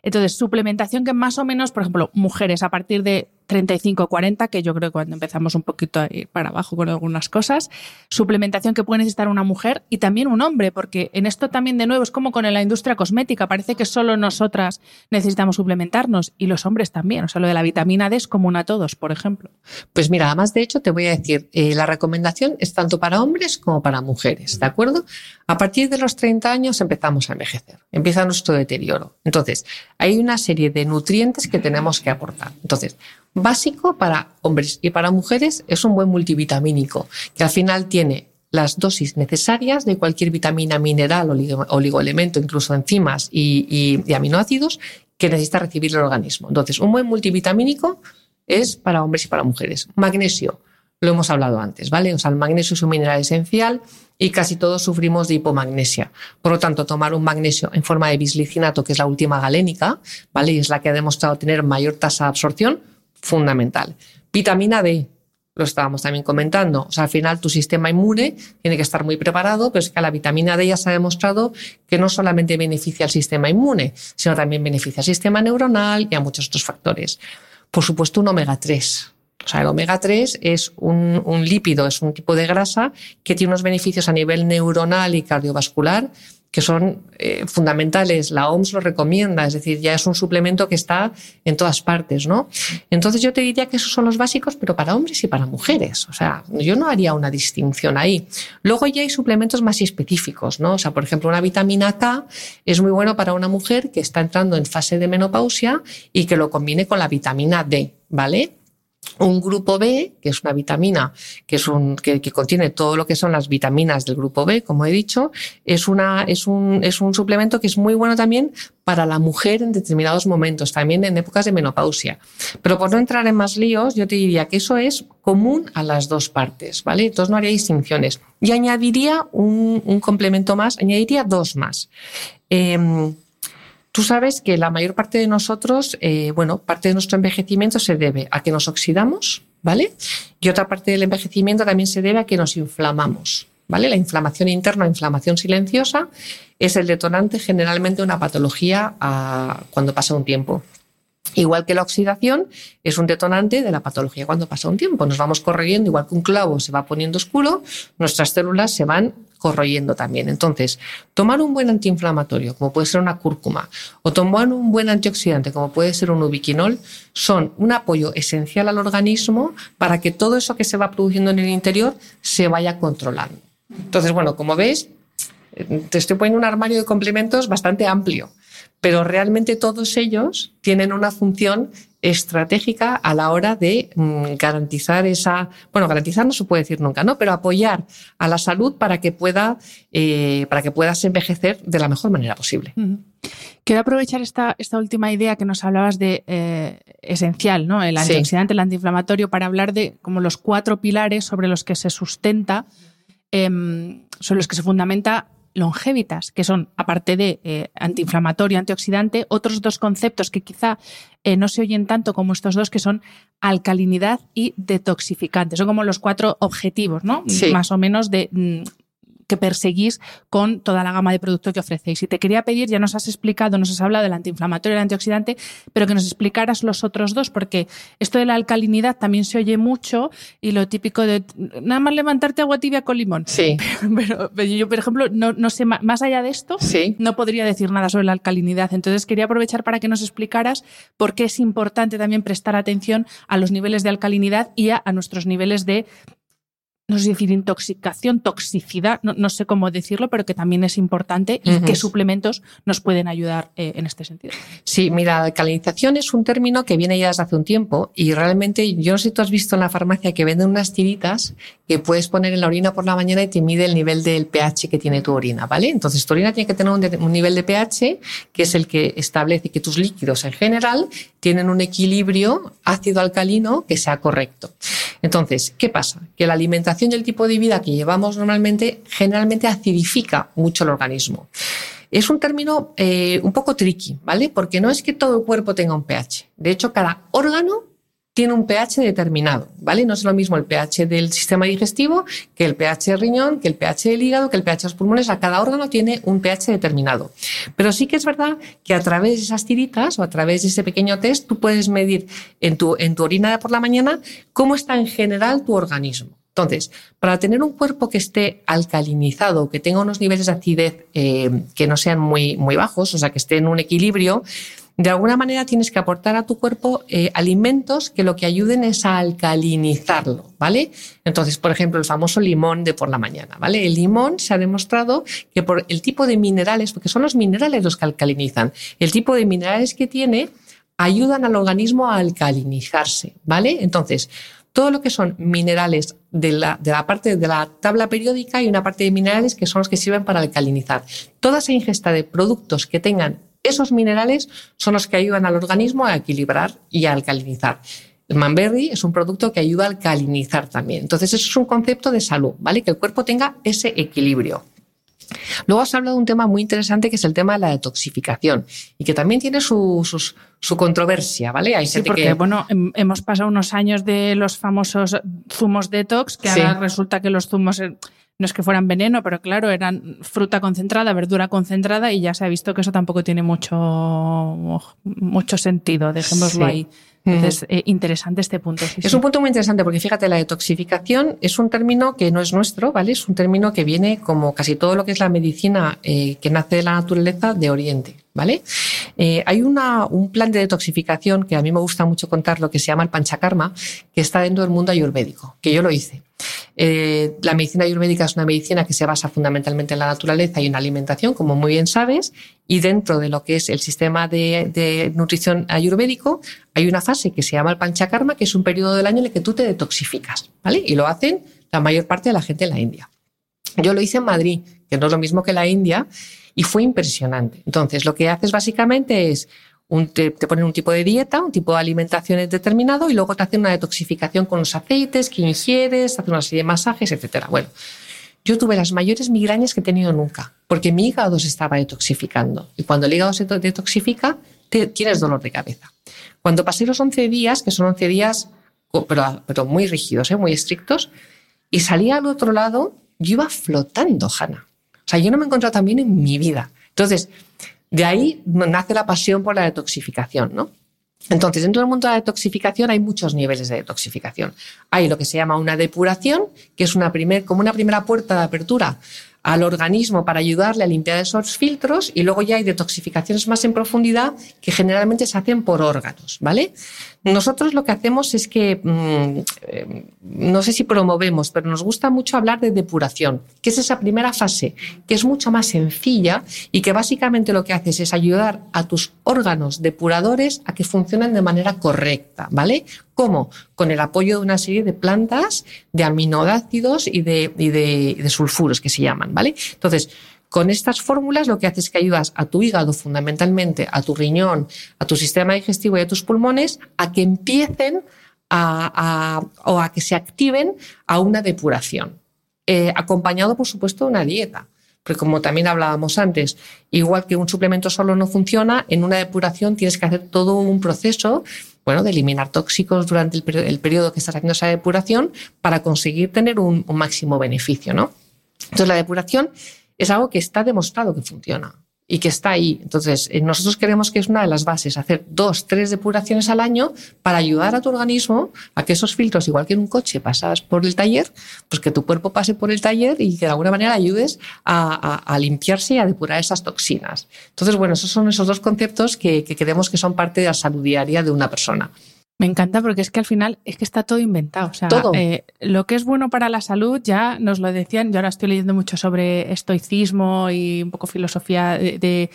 Speaker 1: Entonces, suplementación que más o menos, por ejemplo, mujeres a partir de 35 40, que yo creo que cuando empezamos un poquito a ir para abajo con algunas cosas, suplementación que puede necesitar una mujer y también un hombre, porque en esto también de nuevo es como con la industria cosmética, parece que solo nosotras necesitamos suplementarnos y los hombres también, o sea, lo de la vitamina D es común a todos, por ejemplo.
Speaker 2: Pues mira, además de hecho te voy a decir, eh, la recomendación es tanto para hombres como para mujeres, ¿de acuerdo? A partir de los 30 años empezamos a envejecer, empieza nuestro deterioro. Entonces, hay una serie de nutrientes que tenemos que aportar. Entonces, básico para hombres y para mujeres es un buen multivitamínico, que al final tiene las dosis necesarias de cualquier vitamina, mineral, oligoelemento, incluso enzimas y, y, aminoácidos que necesita recibir el organismo. Entonces, un buen multivitamínico es para hombres y para mujeres. Magnesio, lo hemos hablado antes, ¿vale? O sea, el magnesio es un mineral esencial y casi todos sufrimos de hipomagnesia. Por lo tanto, tomar un magnesio en forma de bislicinato, que es la última galénica, ¿vale? Y es la que ha demostrado tener mayor tasa de absorción, fundamental. Vitamina D, lo estábamos también comentando. O sea, al final tu sistema inmune tiene que estar muy preparado, pero es que la vitamina D ya se ha demostrado que no solamente beneficia al sistema inmune, sino también beneficia al sistema neuronal y a muchos otros factores. Por supuesto, un omega 3. O sea, el omega 3 es un, lípido, es un tipo de grasa que tiene unos beneficios a nivel neuronal y cardiovascular que son eh, fundamentales. La OMS lo recomienda, es decir, ya es un suplemento que está en todas partes, ¿no? Entonces yo te diría que esos son los básicos, pero para hombres y para mujeres. O sea, yo no haría una distinción ahí. Luego ya hay suplementos más específicos, ¿no? O sea, por ejemplo, una vitamina K es muy bueno para una mujer que está entrando en fase de menopausia y que lo combine con la vitamina D, ¿vale? Un grupo B, que es una vitamina que, es un, que, contiene todo lo que son las vitaminas del grupo B, como he dicho, es, una, es, un, es un suplemento que es muy bueno también para la mujer en determinados momentos, también en épocas de menopausia. Pero por no entrar en más líos, yo te diría que eso es común a las dos partes, ¿vale? Entonces no haría distinciones. Y añadiría un, un complemento más, añadiría dos más. Eh, Tú sabes que la mayor parte de nosotros, eh, bueno, parte de nuestro envejecimiento se debe a que nos oxidamos, ¿vale? Y otra parte del envejecimiento también se debe a que nos inflamamos, ¿vale? La inflamación interna, inflamación silenciosa, es el detonante generalmente de una patología ah, cuando pasa un tiempo. Igual que la oxidación es un detonante de la patología cuando pasa un tiempo. Nos vamos corroyendo, igual que un clavo se va poniendo oscuro, nuestras células se van corroyendo también. Entonces, tomar un buen antiinflamatorio, como puede ser una cúrcuma, o tomar un buen antioxidante, como puede ser un ubiquinol, son un apoyo esencial al organismo para que todo eso que se va produciendo en el interior se vaya controlando. Entonces, bueno, como ves, te estoy poniendo un armario de complementos bastante amplio pero realmente todos ellos tienen una función estratégica a la hora de mm, garantizar esa, bueno, garantizar no se puede decir nunca, ¿no? Pero apoyar a la salud para que pueda, eh, para que puedas envejecer de la mejor manera posible.
Speaker 1: Quiero aprovechar esta, esta última idea que nos hablabas de eh, esencial, ¿no? El antioxidante, el antiinflamatorio, para hablar de como los cuatro pilares sobre los que se sustenta, em, sobre los que se fundamenta longevitas, que son, aparte de eh, antiinflamatorio, antioxidante, otros dos conceptos que quizá eh, no se oyen tanto como estos dos, que son alcalinidad y detoxificante. Son como los cuatro objetivos, ¿no? Más o menos de mm, que perseguís con toda la gama de productos que ofrecéis. Y te quería pedir, ya nos has explicado, nos has hablado del antiinflamatorio y el antioxidante, pero que nos explicaras los otros dos, porque esto de la alcalinidad también se oye mucho y lo típico de nada más levantarte agua tibia con limón.
Speaker 2: Sí.
Speaker 1: Pero, yo, por ejemplo, no, no, sé, más allá de esto,
Speaker 2: sí.
Speaker 1: no podría decir nada sobre la alcalinidad. Entonces quería aprovechar para que nos explicaras por qué es importante también prestar atención a los niveles de alcalinidad y a nuestros niveles de no sé decir intoxicación, toxicidad, no, sé cómo decirlo, pero que también es importante y qué suplementos nos pueden ayudar eh, en este sentido.
Speaker 2: Sí, mira, la alcalinización es un término que viene ya desde hace un tiempo y realmente yo no sé si tú has visto en la farmacia que venden unas tiritas que puedes poner en la orina por la mañana y te mide el nivel del pH que tiene tu orina, ¿vale? Entonces tu orina tiene que tener un, un nivel de pH que es el que establece que tus líquidos en general tienen un equilibrio ácido-alcalino que sea correcto. Entonces, ¿qué pasa? Que la alimentación y el tipo de vida que llevamos normalmente generalmente acidifica mucho el organismo. Es un término eh, un poco tricky, ¿vale? Porque no es que todo el cuerpo tenga un pH. De hecho, cada órgano tiene un pH determinado, ¿vale? No es lo mismo el pH del sistema digestivo que el pH del riñón, que el pH del hígado, que el pH de los pulmones. A cada órgano tiene un pH determinado. Pero sí que es verdad que a través de esas tiritas o a través de ese pequeño test tú puedes medir en tu, en tu orina por la mañana cómo está en general tu organismo. Entonces, para tener un cuerpo que esté alcalinizado, que tenga unos niveles de acidez eh, que no sean muy, muy bajos, o sea, que esté en un equilibrio, de alguna manera tienes que aportar a tu cuerpo eh, alimentos que lo que ayuden es a alcalinizarlo, ¿vale? Entonces, por ejemplo, el famoso limón de por la mañana, ¿vale? El limón se ha demostrado que por el tipo de minerales, porque son los minerales los que alcalinizan, el tipo de minerales que tiene ayudan al organismo a alcalinizarse, ¿vale? Entonces, todo lo que son minerales de la, de la, parte de la tabla periódica y una parte de minerales que son los que sirven para alcalinizar. Toda esa ingesta de productos que tengan esos minerales son los que ayudan al organismo a equilibrar y a alcalinizar. El manberry es un producto que ayuda a alcalinizar también. Entonces, eso es un concepto de salud, ¿vale? Que el cuerpo tenga ese equilibrio. Luego has hablado de un tema muy interesante que es el tema de la detoxificación y que también tiene su, su, controversia, ¿vale?
Speaker 1: Hay sí, porque, bueno, hemos pasado unos años de los famosos zumos detox, que ahora resulta que los zumos eh, no es que fueran veneno, pero claro, eran fruta concentrada, verdura concentrada y ya se ha visto que eso tampoco tiene mucho, mucho sentido, dejémoslo ahí. Entonces, eh, interesante este punto.
Speaker 2: es un punto muy interesante porque fíjate, la detoxificación es un término que no es nuestro, ¿vale? Es un término que viene como casi todo lo que es la medicina eh, que nace de la naturaleza de Oriente, ¿vale? Eh, hay una, un plan de detoxificación que a mí me gusta mucho contar, lo que se llama el panchakarma, que está dentro del mundo ayurvédico, que yo lo hice. Eh, la medicina ayurvédica es una medicina que se basa fundamentalmente en la naturaleza y en la alimentación, como muy bien sabes, y dentro de lo que es el sistema de, nutrición ayurvédico hay una fase que se llama el panchakarma, que es un periodo del año en el que tú te detoxificas, ¿vale? Y lo hacen la mayor parte de la gente en la India. Yo lo hice en Madrid, que no es lo mismo que la India, y fue impresionante. Entonces, lo que haces básicamente es te, ponen un tipo de dieta, un tipo de alimentación determinado y luego te hacen una detoxificación con los aceites que ingieres, te hacen una serie de masajes, etcétera. Bueno, yo tuve las mayores migrañas que he tenido nunca, porque mi hígado se estaba detoxificando. Y cuando el hígado se detoxifica, tienes dolor de cabeza. Cuando pasé los 11 días, que son 11 días, pero, muy rígidos, ¿eh? muy estrictos, y salía al otro lado, yo iba flotando, Hanna. O sea, yo no me he encontrado tan bien en mi vida. Entonces, de ahí nace la pasión por la detoxificación, ¿no? Entonces, dentro del mundo de la detoxificación hay muchos niveles de detoxificación. Hay lo que se llama una depuración, que es una primer, como una primera puerta de apertura al organismo para ayudarle a limpiar esos filtros y luego ya hay detoxificaciones más en profundidad que generalmente se hacen por órganos, ¿vale? Nosotros lo que hacemos es que, mm, eh, no sé si promovemos, pero nos gusta mucho hablar de depuración, que es esa primera fase, que es mucho más sencilla y que básicamente lo que haces es ayudar a tus órganos depuradores a que funcionen de manera correcta, ¿vale? ¿Cómo? Con el apoyo de una serie de plantas, de aminoácidos y de, y de, de sulfuros que se llaman, ¿vale? Entonces, con estas fórmulas lo que haces es que ayudas a tu hígado fundamentalmente, a tu riñón, a tu sistema digestivo y a tus pulmones a que empiecen a, o a que se activen a una depuración, eh, acompañado por supuesto de una dieta. Porque como también hablábamos antes, igual que un suplemento solo no funciona, en una depuración tienes que hacer todo un proceso bueno, de eliminar tóxicos durante el, periodo que estás haciendo esa depuración para conseguir tener un, un máximo beneficio, ¿no? Entonces la depuración es algo que está demostrado que funciona y que está ahí. Entonces, eh, nosotros queremos que es una de las bases, hacer dos, tres depuraciones al año para ayudar a tu organismo a que esos filtros, igual que en un coche pasas por el taller, pues que tu cuerpo pase por el taller y que de alguna manera ayudes a, limpiarse y a depurar esas toxinas. Entonces, bueno, esos son esos dos conceptos que, que creemos que son parte de la salud diaria de una persona.
Speaker 1: Me encanta porque es que al final es que está todo inventado. O sea, eh, lo que es bueno para la salud ya nos lo decían. Yo ahora estoy leyendo mucho sobre estoicismo y un poco filosofía de,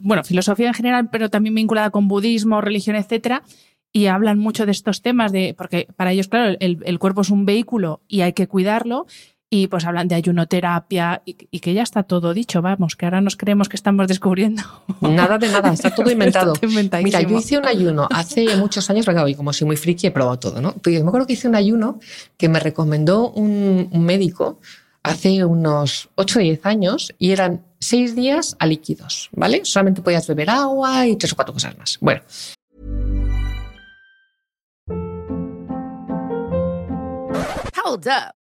Speaker 1: bueno, filosofía en general, pero también vinculada con budismo, religión, etcétera. Y hablan mucho de estos temas de, porque para ellos, claro, el cuerpo es un vehículo y hay que cuidarlo y pues hablan de ayunoterapia y, y, que ya está todo dicho, vamos, que ahora nos creemos que estamos descubriendo.
Speaker 2: Nada de nada, está todo inventado. Mira, yo hice un ayuno hace muchos años, porque como soy muy friki he probado todo, ¿no? Yo me acuerdo que hice un ayuno que me recomendó un, un médico hace unos 8 o 10 años y eran 6 días a líquidos, ¿vale? Solamente podías beber agua y tres o cuatro cosas más. Bueno.
Speaker 3: Hold up.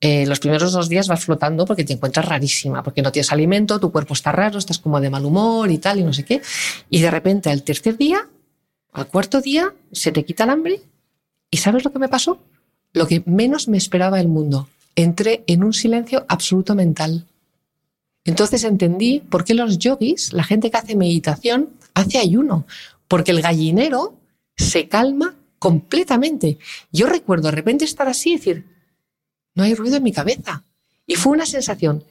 Speaker 2: eh, los primeros dos días vas flotando porque te encuentras rarísima, porque no tienes alimento, tu cuerpo está raro, estás como de mal humor y tal, y no sé qué. Y de repente al tercer día, al cuarto día, se te quita el hambre. ¿Y sabes lo que me pasó? Lo que menos me esperaba el mundo. Entré en un silencio absoluto mental. Entonces entendí por qué los yogis, la gente que hace meditación, hace ayuno, porque el gallinero se calma completamente. Yo recuerdo de repente estar así y decir, no hay ruido en mi cabeza. Y fue una sensación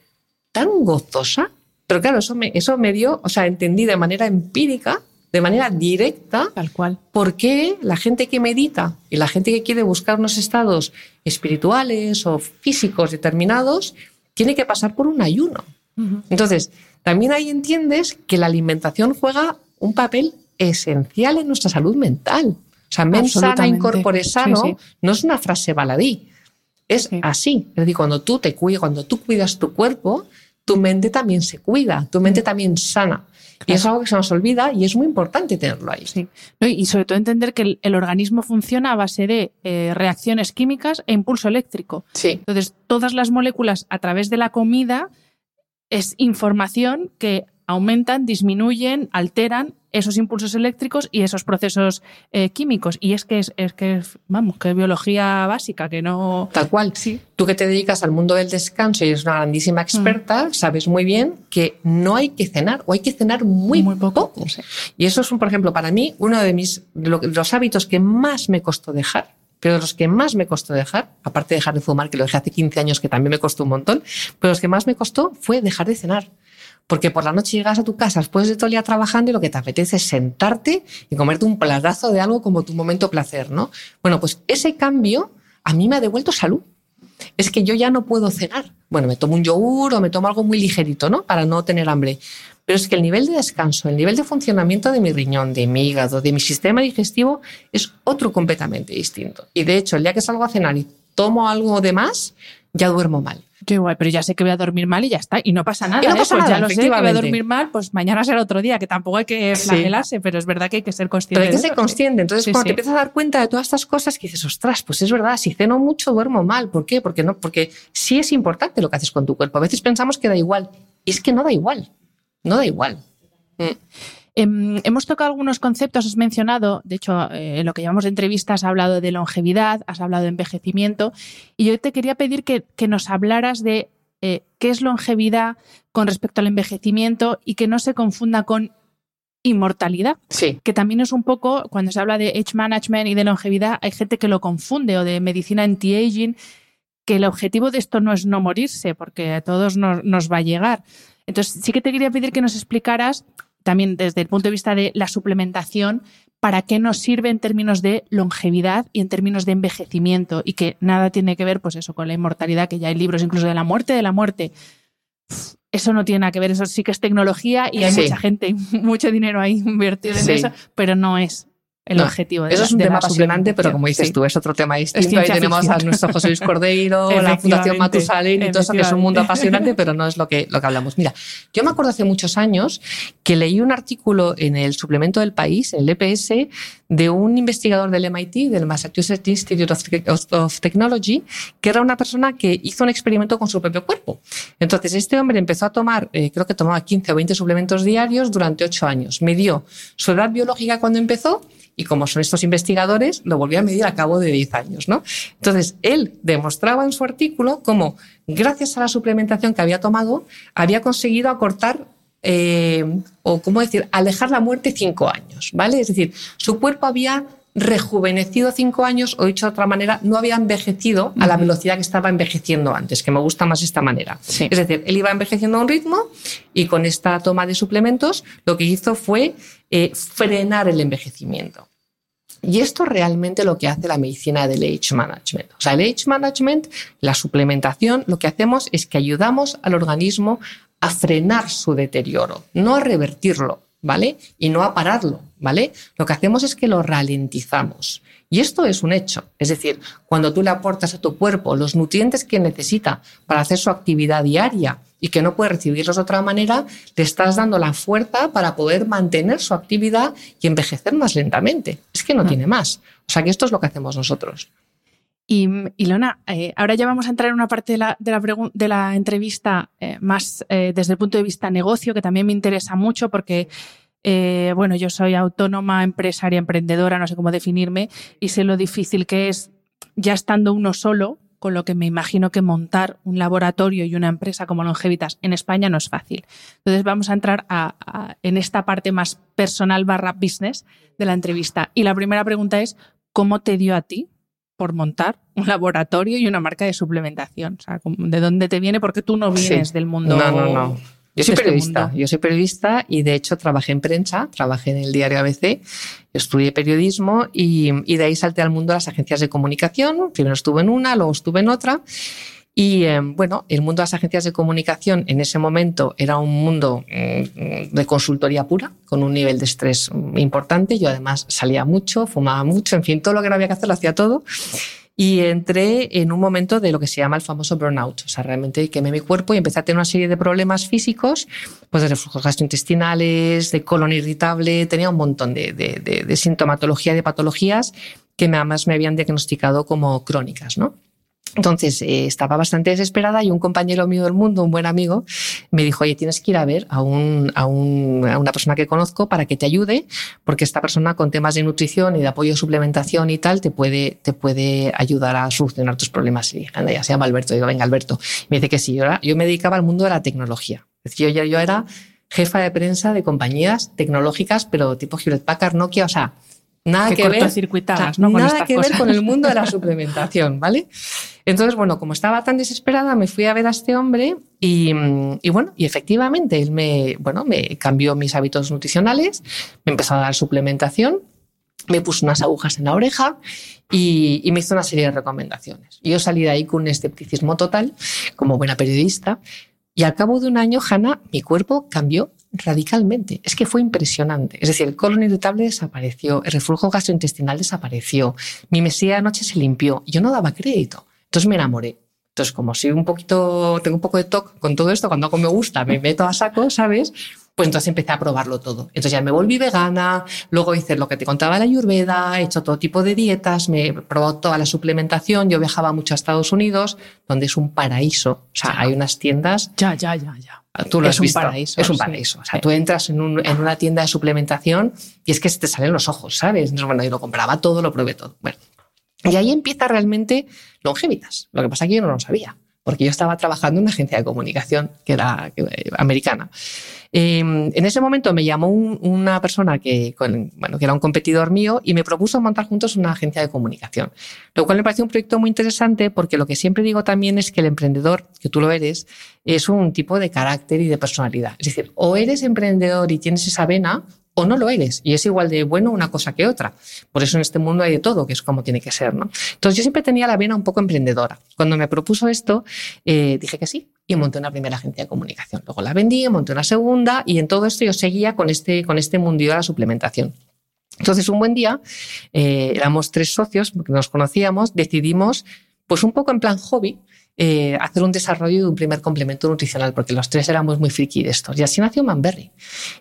Speaker 2: tan gozosa, pero claro, eso me, eso me dio, o sea, entendí de manera empírica, de manera directa,
Speaker 1: tal cual,
Speaker 2: por qué la gente que medita y la gente que quiere buscar unos estados espirituales o físicos determinados, tiene que pasar por un ayuno. Entonces, también ahí entiendes que la alimentación juega un papel esencial en nuestra salud mental. O sea, men sana, incorpore sano, no es una frase baladí. Es así. Es decir, cuando tú te cuidas, cuando tú cuidas tu cuerpo, tu mente también se cuida, tu mente también sana. Y es algo que se nos olvida y es muy importante tenerlo ahí.
Speaker 1: Sí. y sobre todo entender que el, organismo funciona a base de eh, reacciones químicas e impulso eléctrico.
Speaker 2: Sí.
Speaker 1: Entonces, todas las moléculas a través de la comida es información que aumentan, disminuyen, alteran esos impulsos eléctricos y esos procesos eh, químicos. Y es que es, que vamos, que es biología básica, que no.
Speaker 2: Tal cual, sí. Tú que te dedicas al mundo del descanso y eres una grandísima experta, mm. sabes muy bien que no hay que cenar o hay que cenar muy, muy poco. Y eso es, por ejemplo, para mí, uno de mis los hábitos que más me costó dejar. Pero los que más me costó dejar, aparte de dejar de fumar, que lo dejé hace 15 años, que también me costó un montón, pero los que más me costó fue dejar de cenar. Porque por la noche llegas a tu casa después de todo el día trabajando y lo que te apetece es sentarte y comerte un platazo de algo como tu momento placer, ¿no? Bueno, pues ese cambio a mí me ha devuelto salud. Es que yo ya no puedo cenar. Bueno, me tomo un yogur o me tomo algo muy ligerito, ¿no? Para no tener hambre. Pero es que el nivel de descanso, el nivel de funcionamiento de mi riñón, de mi hígado, de mi sistema digestivo es otro completamente distinto. Y de hecho, el día que salgo a cenar y tomo algo de más, ya duermo mal.
Speaker 1: Yo igual, pero ya sé que voy a dormir mal y ya está. Y no pasa nada.
Speaker 2: Y no
Speaker 1: ¿eh?
Speaker 2: pasa
Speaker 1: Pues
Speaker 2: nada,
Speaker 1: ya lo sé, que voy a dormir mal, pues mañana será otro día, que tampoco hay que
Speaker 2: Sí.
Speaker 1: flagelarse, pero es verdad que hay que ser consciente.
Speaker 2: Pero hay que ser consciente. Entonces,
Speaker 1: Sí,
Speaker 2: cuando te empiezas a dar cuenta de todas estas cosas, que dices, ostras, pues es verdad, si ceno mucho, duermo mal. ¿Por qué? Porque, no, porque sí es importante lo que haces con tu cuerpo. A veces pensamos que da igual. Y es que no da igual. No da igual.
Speaker 1: Em, hemos tocado algunos conceptos, has mencionado, de hecho, eh, en lo que llamamos de entrevistas, has hablado de longevidad, has hablado de envejecimiento, y yo te quería pedir que, que nos hablaras de eh, qué es longevidad con respecto al envejecimiento y que no se confunda con inmortalidad,
Speaker 2: Sí.
Speaker 1: que también es un poco, cuando se habla de age management y de longevidad, hay gente que lo confunde, o de medicina anti-aging, que el objetivo de esto no es no morirse, porque a todos nos, nos va a llegar. Entonces, sí que te quería pedir que nos explicaras, también desde el punto de vista de la suplementación, para qué nos sirve en términos de longevidad y en términos de envejecimiento, y que nada tiene que ver, pues eso, con la inmortalidad, que ya hay libros incluso de la muerte de la muerte. Eso no tiene nada que ver, eso sí que es tecnología y hay
Speaker 2: Sí.
Speaker 1: mucha gente, mucho dinero ahí invertido en
Speaker 2: Sí.
Speaker 1: eso, pero no es el
Speaker 2: No,
Speaker 1: objetivo de
Speaker 2: Eso es un
Speaker 1: de
Speaker 2: tema apasionante, pero como dices
Speaker 1: Sí.
Speaker 2: tú, es otro tema distinto. Ahí tenemos a nuestro José Luis Cordeiro, la Fundación Matusalén y todo eso, que es un mundo apasionante, pero no es lo que, lo que hablamos. Mira, yo me acuerdo hace muchos años que leí un artículo en el suplemento del país, el EPS, de un investigador del MIT, del Massachusetts Institute of Technology, que era una persona que hizo un experimento con su propio cuerpo. Entonces, este hombre empezó a tomar, eh, creo que tomaba 15 o 20 suplementos diarios durante 8 años. Midió su edad biológica cuando empezó y como son estos investigadores, lo volvió a medir a cabo de 10 años, ¿no? Entonces, él demostraba en su artículo cómo, gracias a la suplementación que había tomado, había conseguido acortar eh, o, ¿cómo decir?, alejar la muerte cinco años, ¿vale? Es decir, su cuerpo había rejuvenecido cinco años, o dicho de otra manera, no había envejecido a la velocidad que estaba envejeciendo antes, que me gusta más esta manera.
Speaker 1: Sí.
Speaker 2: Es decir, él iba envejeciendo a un ritmo y con esta toma de suplementos lo que hizo fue eh, frenar el envejecimiento. Y esto es realmente lo que hace la medicina del age management. O sea, el age management, la suplementación, lo que hacemos es que ayudamos al organismo a frenar su deterioro, no a revertirlo, ¿vale? Y no a pararlo, ¿vale? Lo que hacemos es que lo ralentizamos. Y esto es un hecho. Es decir, cuando tú le aportas a tu cuerpo los nutrientes que necesita para hacer su actividad diaria y que no puede recibirlos de otra manera, le estás dando la fuerza para poder mantener su actividad y envejecer más lentamente. Es que no tiene más. O sea que esto es lo que hacemos nosotros.
Speaker 1: Y Ilona, eh, ahora ya vamos a entrar en una parte de la, de la, pregun- de la entrevista eh, más eh, desde el punto de vista negocio, que también me interesa mucho porque, eh, bueno, yo soy autónoma, empresaria, emprendedora, no sé cómo definirme, y sé lo difícil que es, ya estando uno solo, con lo que me imagino que montar un laboratorio y una empresa como Longevitas en España no es fácil. Entonces vamos a entrar a- a- en esta parte más personal barra business de la entrevista. Y la primera pregunta es, ¿cómo te dio a ti por montar un laboratorio y una marca de suplementación? O sea, ¿cómo- ¿de dónde te viene? Porque tú no vienes
Speaker 2: Sí.
Speaker 1: del mundo.
Speaker 2: No, no, no. Yo soy
Speaker 1: este
Speaker 2: periodista,
Speaker 1: mundo.
Speaker 2: yo soy periodista y de hecho trabajé en prensa, trabajé en el diario ABC, estudié periodismo y, y de ahí salté al mundo de las agencias de comunicación. Primero estuve en una, luego estuve en otra. Y eh, bueno, el mundo de las agencias de comunicación en ese momento era un mundo mm, de consultoría pura, con un nivel de estrés importante. Yo además salía mucho, fumaba mucho, en fin, todo lo que no había que hacer lo hacía todo. Y entré en un momento de lo que se llama el famoso burnout. O sea, realmente quemé mi cuerpo y empecé a tener una serie de problemas físicos, pues de reflujos gastrointestinales, de colon irritable, tenía un montón de, de, de, sintomatología, de patologías que además me habían diagnosticado como crónicas, ¿no? Entonces eh, estaba bastante desesperada y un compañero mío del mundo, un buen amigo, me dijo, oye, tienes que ir a ver a, un, a, un, a una persona que conozco para que te ayude, porque esta persona con temas de nutrición y de apoyo suplementación y tal te puede, te puede ayudar a solucionar tus problemas. Y anda, ya se llama Alberto. digo, venga, Alberto. Y me dice que sí. Yo, era- yo me dedicaba al mundo de la tecnología. Es decir, yo, yo era jefa de prensa de compañías tecnológicas, pero tipo Hewlett Packard, Nokia, o sea, nada
Speaker 1: Que
Speaker 2: que, ver.
Speaker 1: ¿no? Con
Speaker 2: nada que ver con el mundo de la suplementación, ¿vale? Entonces, bueno, como estaba tan desesperada, me fui a ver a este hombre y, mm, y bueno, y efectivamente él me, bueno, me cambió mis hábitos nutricionales, me empezó a dar suplementación, me puso unas agujas en la oreja y, y me hizo una serie de recomendaciones. Yo salí de ahí con un escepticismo total, como buena periodista, y al cabo de un año, Hanna, mi cuerpo cambió radicalmente. Es que fue impresionante. Es decir, el colon irritable desapareció, el reflujo gastrointestinal desapareció, mi mesía de noche se limpió. Yo no daba crédito. Entonces me enamoré. Entonces, como soy un poquito, tengo un poco de toque con todo esto, cuando algo me gusta, me meto a saco, ¿sabes? Pues entonces empecé a probarlo todo. Entonces ya me volví vegana, luego hice lo que te contaba la Ayurveda, he hecho todo tipo de dietas, me he probado toda la suplementación. Yo viajaba mucho a Estados Unidos, donde es un paraíso. O sea, hay unas tiendas.
Speaker 1: Ya, ya, ya, ya.
Speaker 2: Tú lo
Speaker 1: es
Speaker 2: has
Speaker 1: un
Speaker 2: visto.
Speaker 1: paraíso.
Speaker 2: Es un
Speaker 1: sí.
Speaker 2: paraíso. O sea, tú entras en, un- en una tienda de suplementación y es que se te salen los ojos, ¿sabes? Entonces, bueno, yo lo compraba todo, lo probé todo. Bueno, y ahí empieza realmente Longevitas. Lo que pasa es que yo no lo sabía, porque yo estaba trabajando en una agencia de comunicación que era americana. Eh, en ese momento me llamó un- una persona que, con- bueno, que era un competidor mío y me propuso montar juntos una agencia de comunicación, lo cual me pareció un proyecto muy interesante porque lo que siempre digo también es que el emprendedor, que tú lo eres, es un tipo de carácter y de personalidad. Es decir, o eres emprendedor y tienes esa vena o no lo eres. Y es igual de bueno una cosa que otra. Por eso en este mundo hay de todo, que es como tiene que ser. ¿no? Entonces yo siempre tenía la vena un poco emprendedora. Cuando me propuso esto, eh, dije que sí y monté una primera agencia de comunicación. Luego la vendí, monté una segunda y en todo esto yo seguía con este, con este mundillo de la suplementación. Entonces, un buen día, eh, éramos tres socios, porque nos conocíamos, decidimos, pues un poco en plan hobby, eh, hacer un desarrollo de un primer complemento nutricional, porque los tres éramos muy friki de estos. Y así nació Manberry.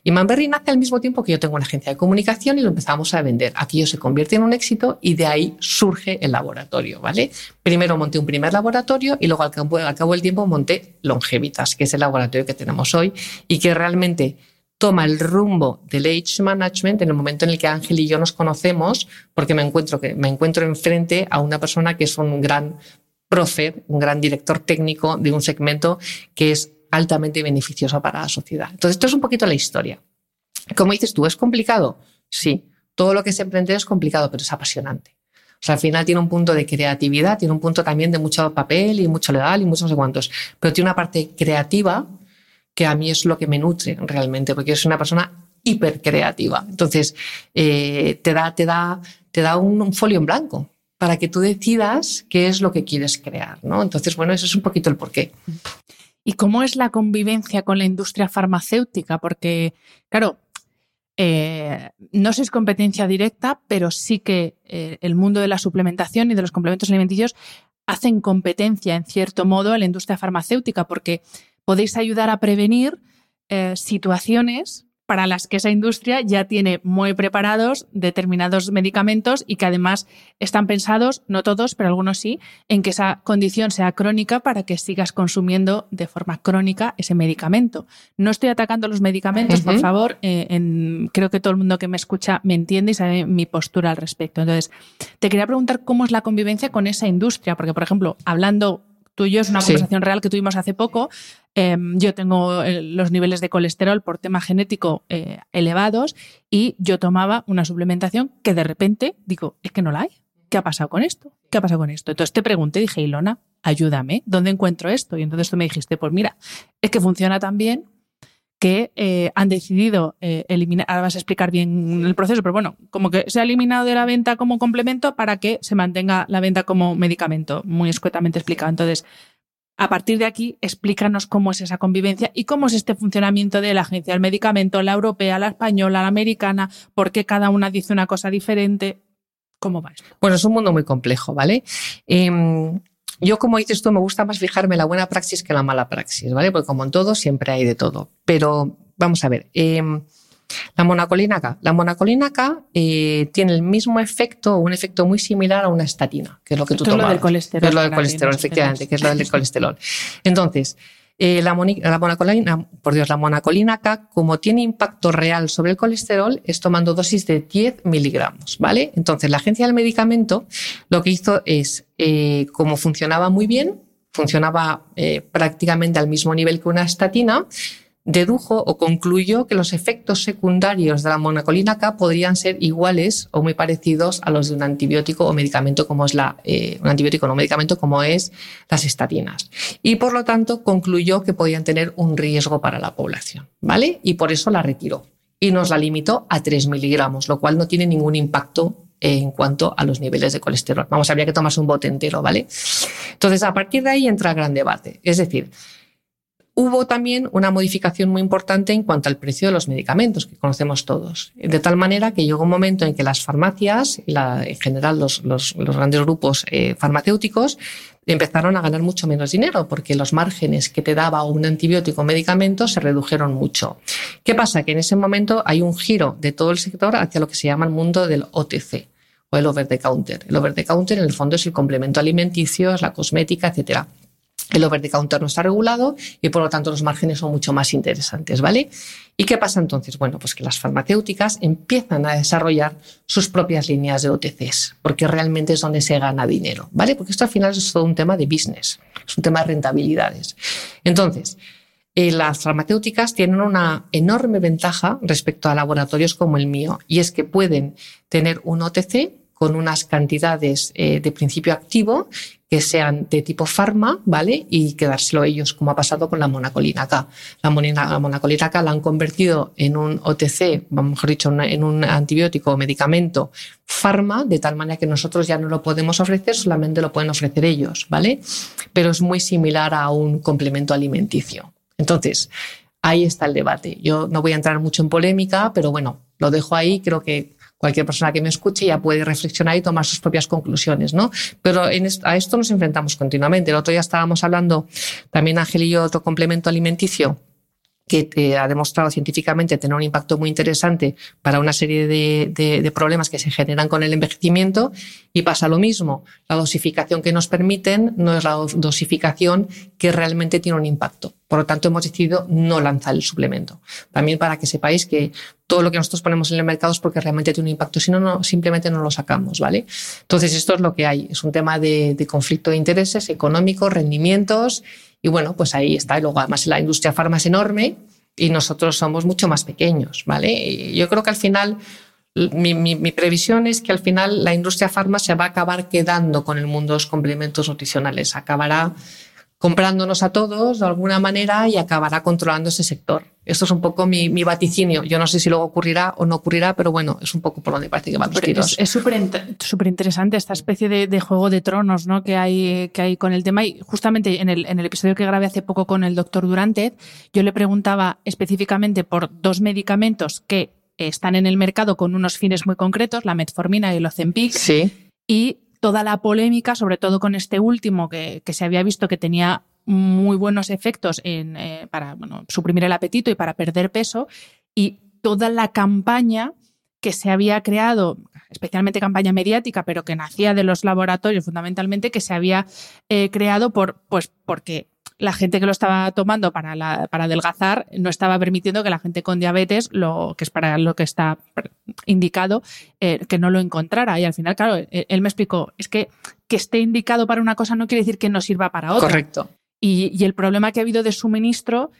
Speaker 2: Y Manberry nace al mismo tiempo que yo tengo una agencia de comunicación y lo empezamos a vender. Aquello se convierte en un éxito y de ahí surge el laboratorio, ¿vale? Primero monté un primer laboratorio y luego al cabo, al cabo del tiempo monté Longevitas, que es el laboratorio que tenemos hoy y que realmente toma el rumbo del age management en el momento en el que Ángel y yo nos conocemos, porque me encuentro, que, me encuentro enfrente a una persona que es un gran profe, un gran director técnico de un segmento que es altamente beneficioso para la sociedad. Entonces, esto es un poquito la historia. Como dices tú, ¿es complicado? Sí, todo lo que es emprender es complicado, pero es apasionante. O sea, al final tiene un punto de creatividad, tiene un punto también de mucho papel y mucho legal y muchos no sé pero tiene una parte creativa que a mí es lo que me nutre realmente, porque yo soy una persona hipercreativa. Entonces, eh, te da, te da, te da un folio en blanco para que tú decidas qué es lo que quieres crear, ¿no? Entonces, bueno, eso es un poquito el porqué.
Speaker 1: ¿Y cómo es la convivencia con la industria farmacéutica? Porque, claro, eh, no sé si es competencia directa, pero sí que eh, el mundo de la suplementación y de los complementos alimenticios hacen competencia, en cierto modo, a la industria farmacéutica, porque podéis ayudar a prevenir eh, situaciones para las que esa industria ya tiene muy preparados determinados medicamentos y que además están pensados, no todos, pero algunos sí, en que esa condición sea crónica para que sigas consumiendo de forma crónica ese medicamento. No estoy atacando los medicamentos, por favor, eh, en- creo que todo el mundo que me escucha me entiende y sabe mi postura al respecto. Entonces, te quería preguntar cómo es la convivencia con esa industria, porque, por ejemplo, hablando tú y yo, es una
Speaker 2: Sí.
Speaker 1: conversación real que tuvimos hace poco, eh, yo tengo eh, los niveles de colesterol por tema genético eh, elevados y yo tomaba una suplementación que de repente digo, es que no la hay. ¿Qué ha pasado con esto? ¿Qué ha pasado con esto? Entonces te pregunté, dije, Ilona, ayúdame, ¿dónde encuentro esto? Y entonces tú me dijiste, pues mira, es que funciona tan bien que eh, han decidido eliminar, ahora vas a explicar bien el proceso, pero bueno, como que se ha eliminado de la venta como complemento para que se mantenga la venta como medicamento, muy escuetamente explicado. Entonces, a partir de aquí, explícanos cómo es esa convivencia y cómo es este funcionamiento de la agencia del medicamento, la europea, la española, la americana, por qué cada una dice una cosa diferente. ¿Cómo va esto?
Speaker 2: Bueno, es un mundo muy complejo, ¿vale? Em, yo, como dices tú, me gusta más fijarme en la buena praxis que en la mala praxis, ¿vale? Porque como en todo, siempre hay de todo. Pero vamos a ver. em, la monacolina K. La monacolina K eh, tiene el mismo efecto, o un efecto muy similar a una estatina, que es lo que tú
Speaker 1: Esto es lo
Speaker 2: tomas.
Speaker 1: del colesterol,
Speaker 2: Que es lo del colesterol, efectivamente, que es lo del colesterol. Entonces, eh, la, la monacolina, por Dios, la monacolina K, como tiene impacto real sobre el colesterol, es tomando dosis de 10 miligramos, ¿vale? Entonces, la agencia del medicamento lo que hizo es, eh, como funcionaba muy bien, funcionaba eh, prácticamente al mismo nivel que una estatina, dedujo o concluyó que los efectos secundarios de la monacolina K podrían ser iguales o muy parecidos a los de un antibiótico o medicamento como es la, eh, un antibiótico o un medicamento como es las estatinas. Y por lo tanto concluyó que podían tener un riesgo para la población, ¿vale? Y por eso la retiró y nos la limitó a 3 miligramos, lo cual no tiene ningún impacto en cuanto a los niveles de colesterol. Vamos, habría que tomarse un bote entero, ¿vale? Entonces, a partir de ahí entra el gran debate. Es decir, hubo también una modificación muy importante en cuanto al precio de los medicamentos que conocemos todos. De tal manera que llegó un momento en que las farmacias, la, en general los, grandes grupos eh, farmacéuticos, empezaron a ganar mucho menos dinero porque los márgenes que te daba un antibiótico o medicamento se redujeron mucho. ¿Qué pasa? Que en ese momento hay un giro de todo el sector hacia lo que se llama el mundo del OTC o el over the counter. El over the counter en el fondo es el complemento alimenticio, es la cosmética, etcétera. El over the counter no está regulado y por lo tanto los márgenes son mucho más interesantes, ¿vale? ¿Y qué pasa entonces? Bueno, pues que las farmacéuticas empiezan a desarrollar sus propias líneas de OTCs, porque realmente es donde se gana dinero, ¿vale? Porque esto al final es todo un tema de business, es un tema de rentabilidades. Entonces, eh, las farmacéuticas tienen una enorme ventaja respecto a laboratorios como el mío, y es que pueden tener un OTC con unas cantidades eh, de principio activo que sean de tipo farma, ¿vale? Y quedárselo ellos, como ha pasado con la monacolina K. La, monacolina K la han convertido en un OTC, mejor dicho, en un antibiótico o medicamento farma, de tal manera que nosotros ya no lo podemos ofrecer, solamente lo pueden ofrecer ellos, ¿vale? Pero es muy similar a un complemento alimenticio. Entonces, ahí está el debate. Yo no voy a entrar mucho en polémica, pero bueno, lo dejo ahí, creo que cualquier persona que me escuche ya puede reflexionar y tomar sus propias conclusiones, ¿no? Pero en a esto nos enfrentamos continuamente. El otro día estábamos hablando, también Ángel y yo, otro complemento alimenticio que ha demostrado científicamente tener un impacto muy interesante para una serie de, de, problemas que se generan con el envejecimiento y pasa lo mismo. La dosificación que nos permiten no es la dosificación que realmente tiene un impacto. Por lo tanto, hemos decidido no lanzar el suplemento. También para que sepáis que todo lo que nosotros ponemos en el mercado es porque realmente tiene un impacto, si no, no simplemente no lo sacamos, ¿vale? Entonces, esto es lo que hay. Es un tema de, de conflicto de intereses económicos, rendimientos y bueno, pues ahí está. Y luego además la industria farma es enorme y nosotros somos mucho más pequeños, ¿vale? Y yo creo que al final, mi, mi, previsión es que al final la industria farma se va a acabar quedando con el mundo de los complementos nutricionales. Acabará comprándonos a todos de alguna manera y acabará controlando ese sector. Esto es un poco mi, mi, vaticinio. Yo no sé si luego ocurrirá o no ocurrirá, pero bueno, es un poco por donde parece que van los tiros.
Speaker 1: Es súper interesante esta especie de, de, juego de tronos ¿no? que, hay, que hay con el tema. Y justamente en el, en el episodio que grabé hace poco con el doctor Durante, yo le preguntaba específicamente por dos medicamentos que están en el mercado con unos fines muy concretos, la metformina y el Ozempic.
Speaker 2: Sí.
Speaker 1: Y toda la polémica, sobre todo con este último que, que se había visto que tenía muy buenos efectos en, eh, para bueno, suprimir el apetito y para perder peso, y toda la campaña que se había creado, especialmente campaña mediática, pero que nacía de los laboratorios fundamentalmente, que se había eh, creado por, pues, porque la gente que lo estaba tomando para, la, para adelgazar no estaba permitiendo que la gente con diabetes, lo que es para lo que está indicado, eh, que no lo encontrara. Y al final, claro, él, me explicó, es que que esté indicado para una cosa no quiere decir que no sirva para otra.
Speaker 2: Correcto.
Speaker 1: Y, y el problema que ha habido de suministro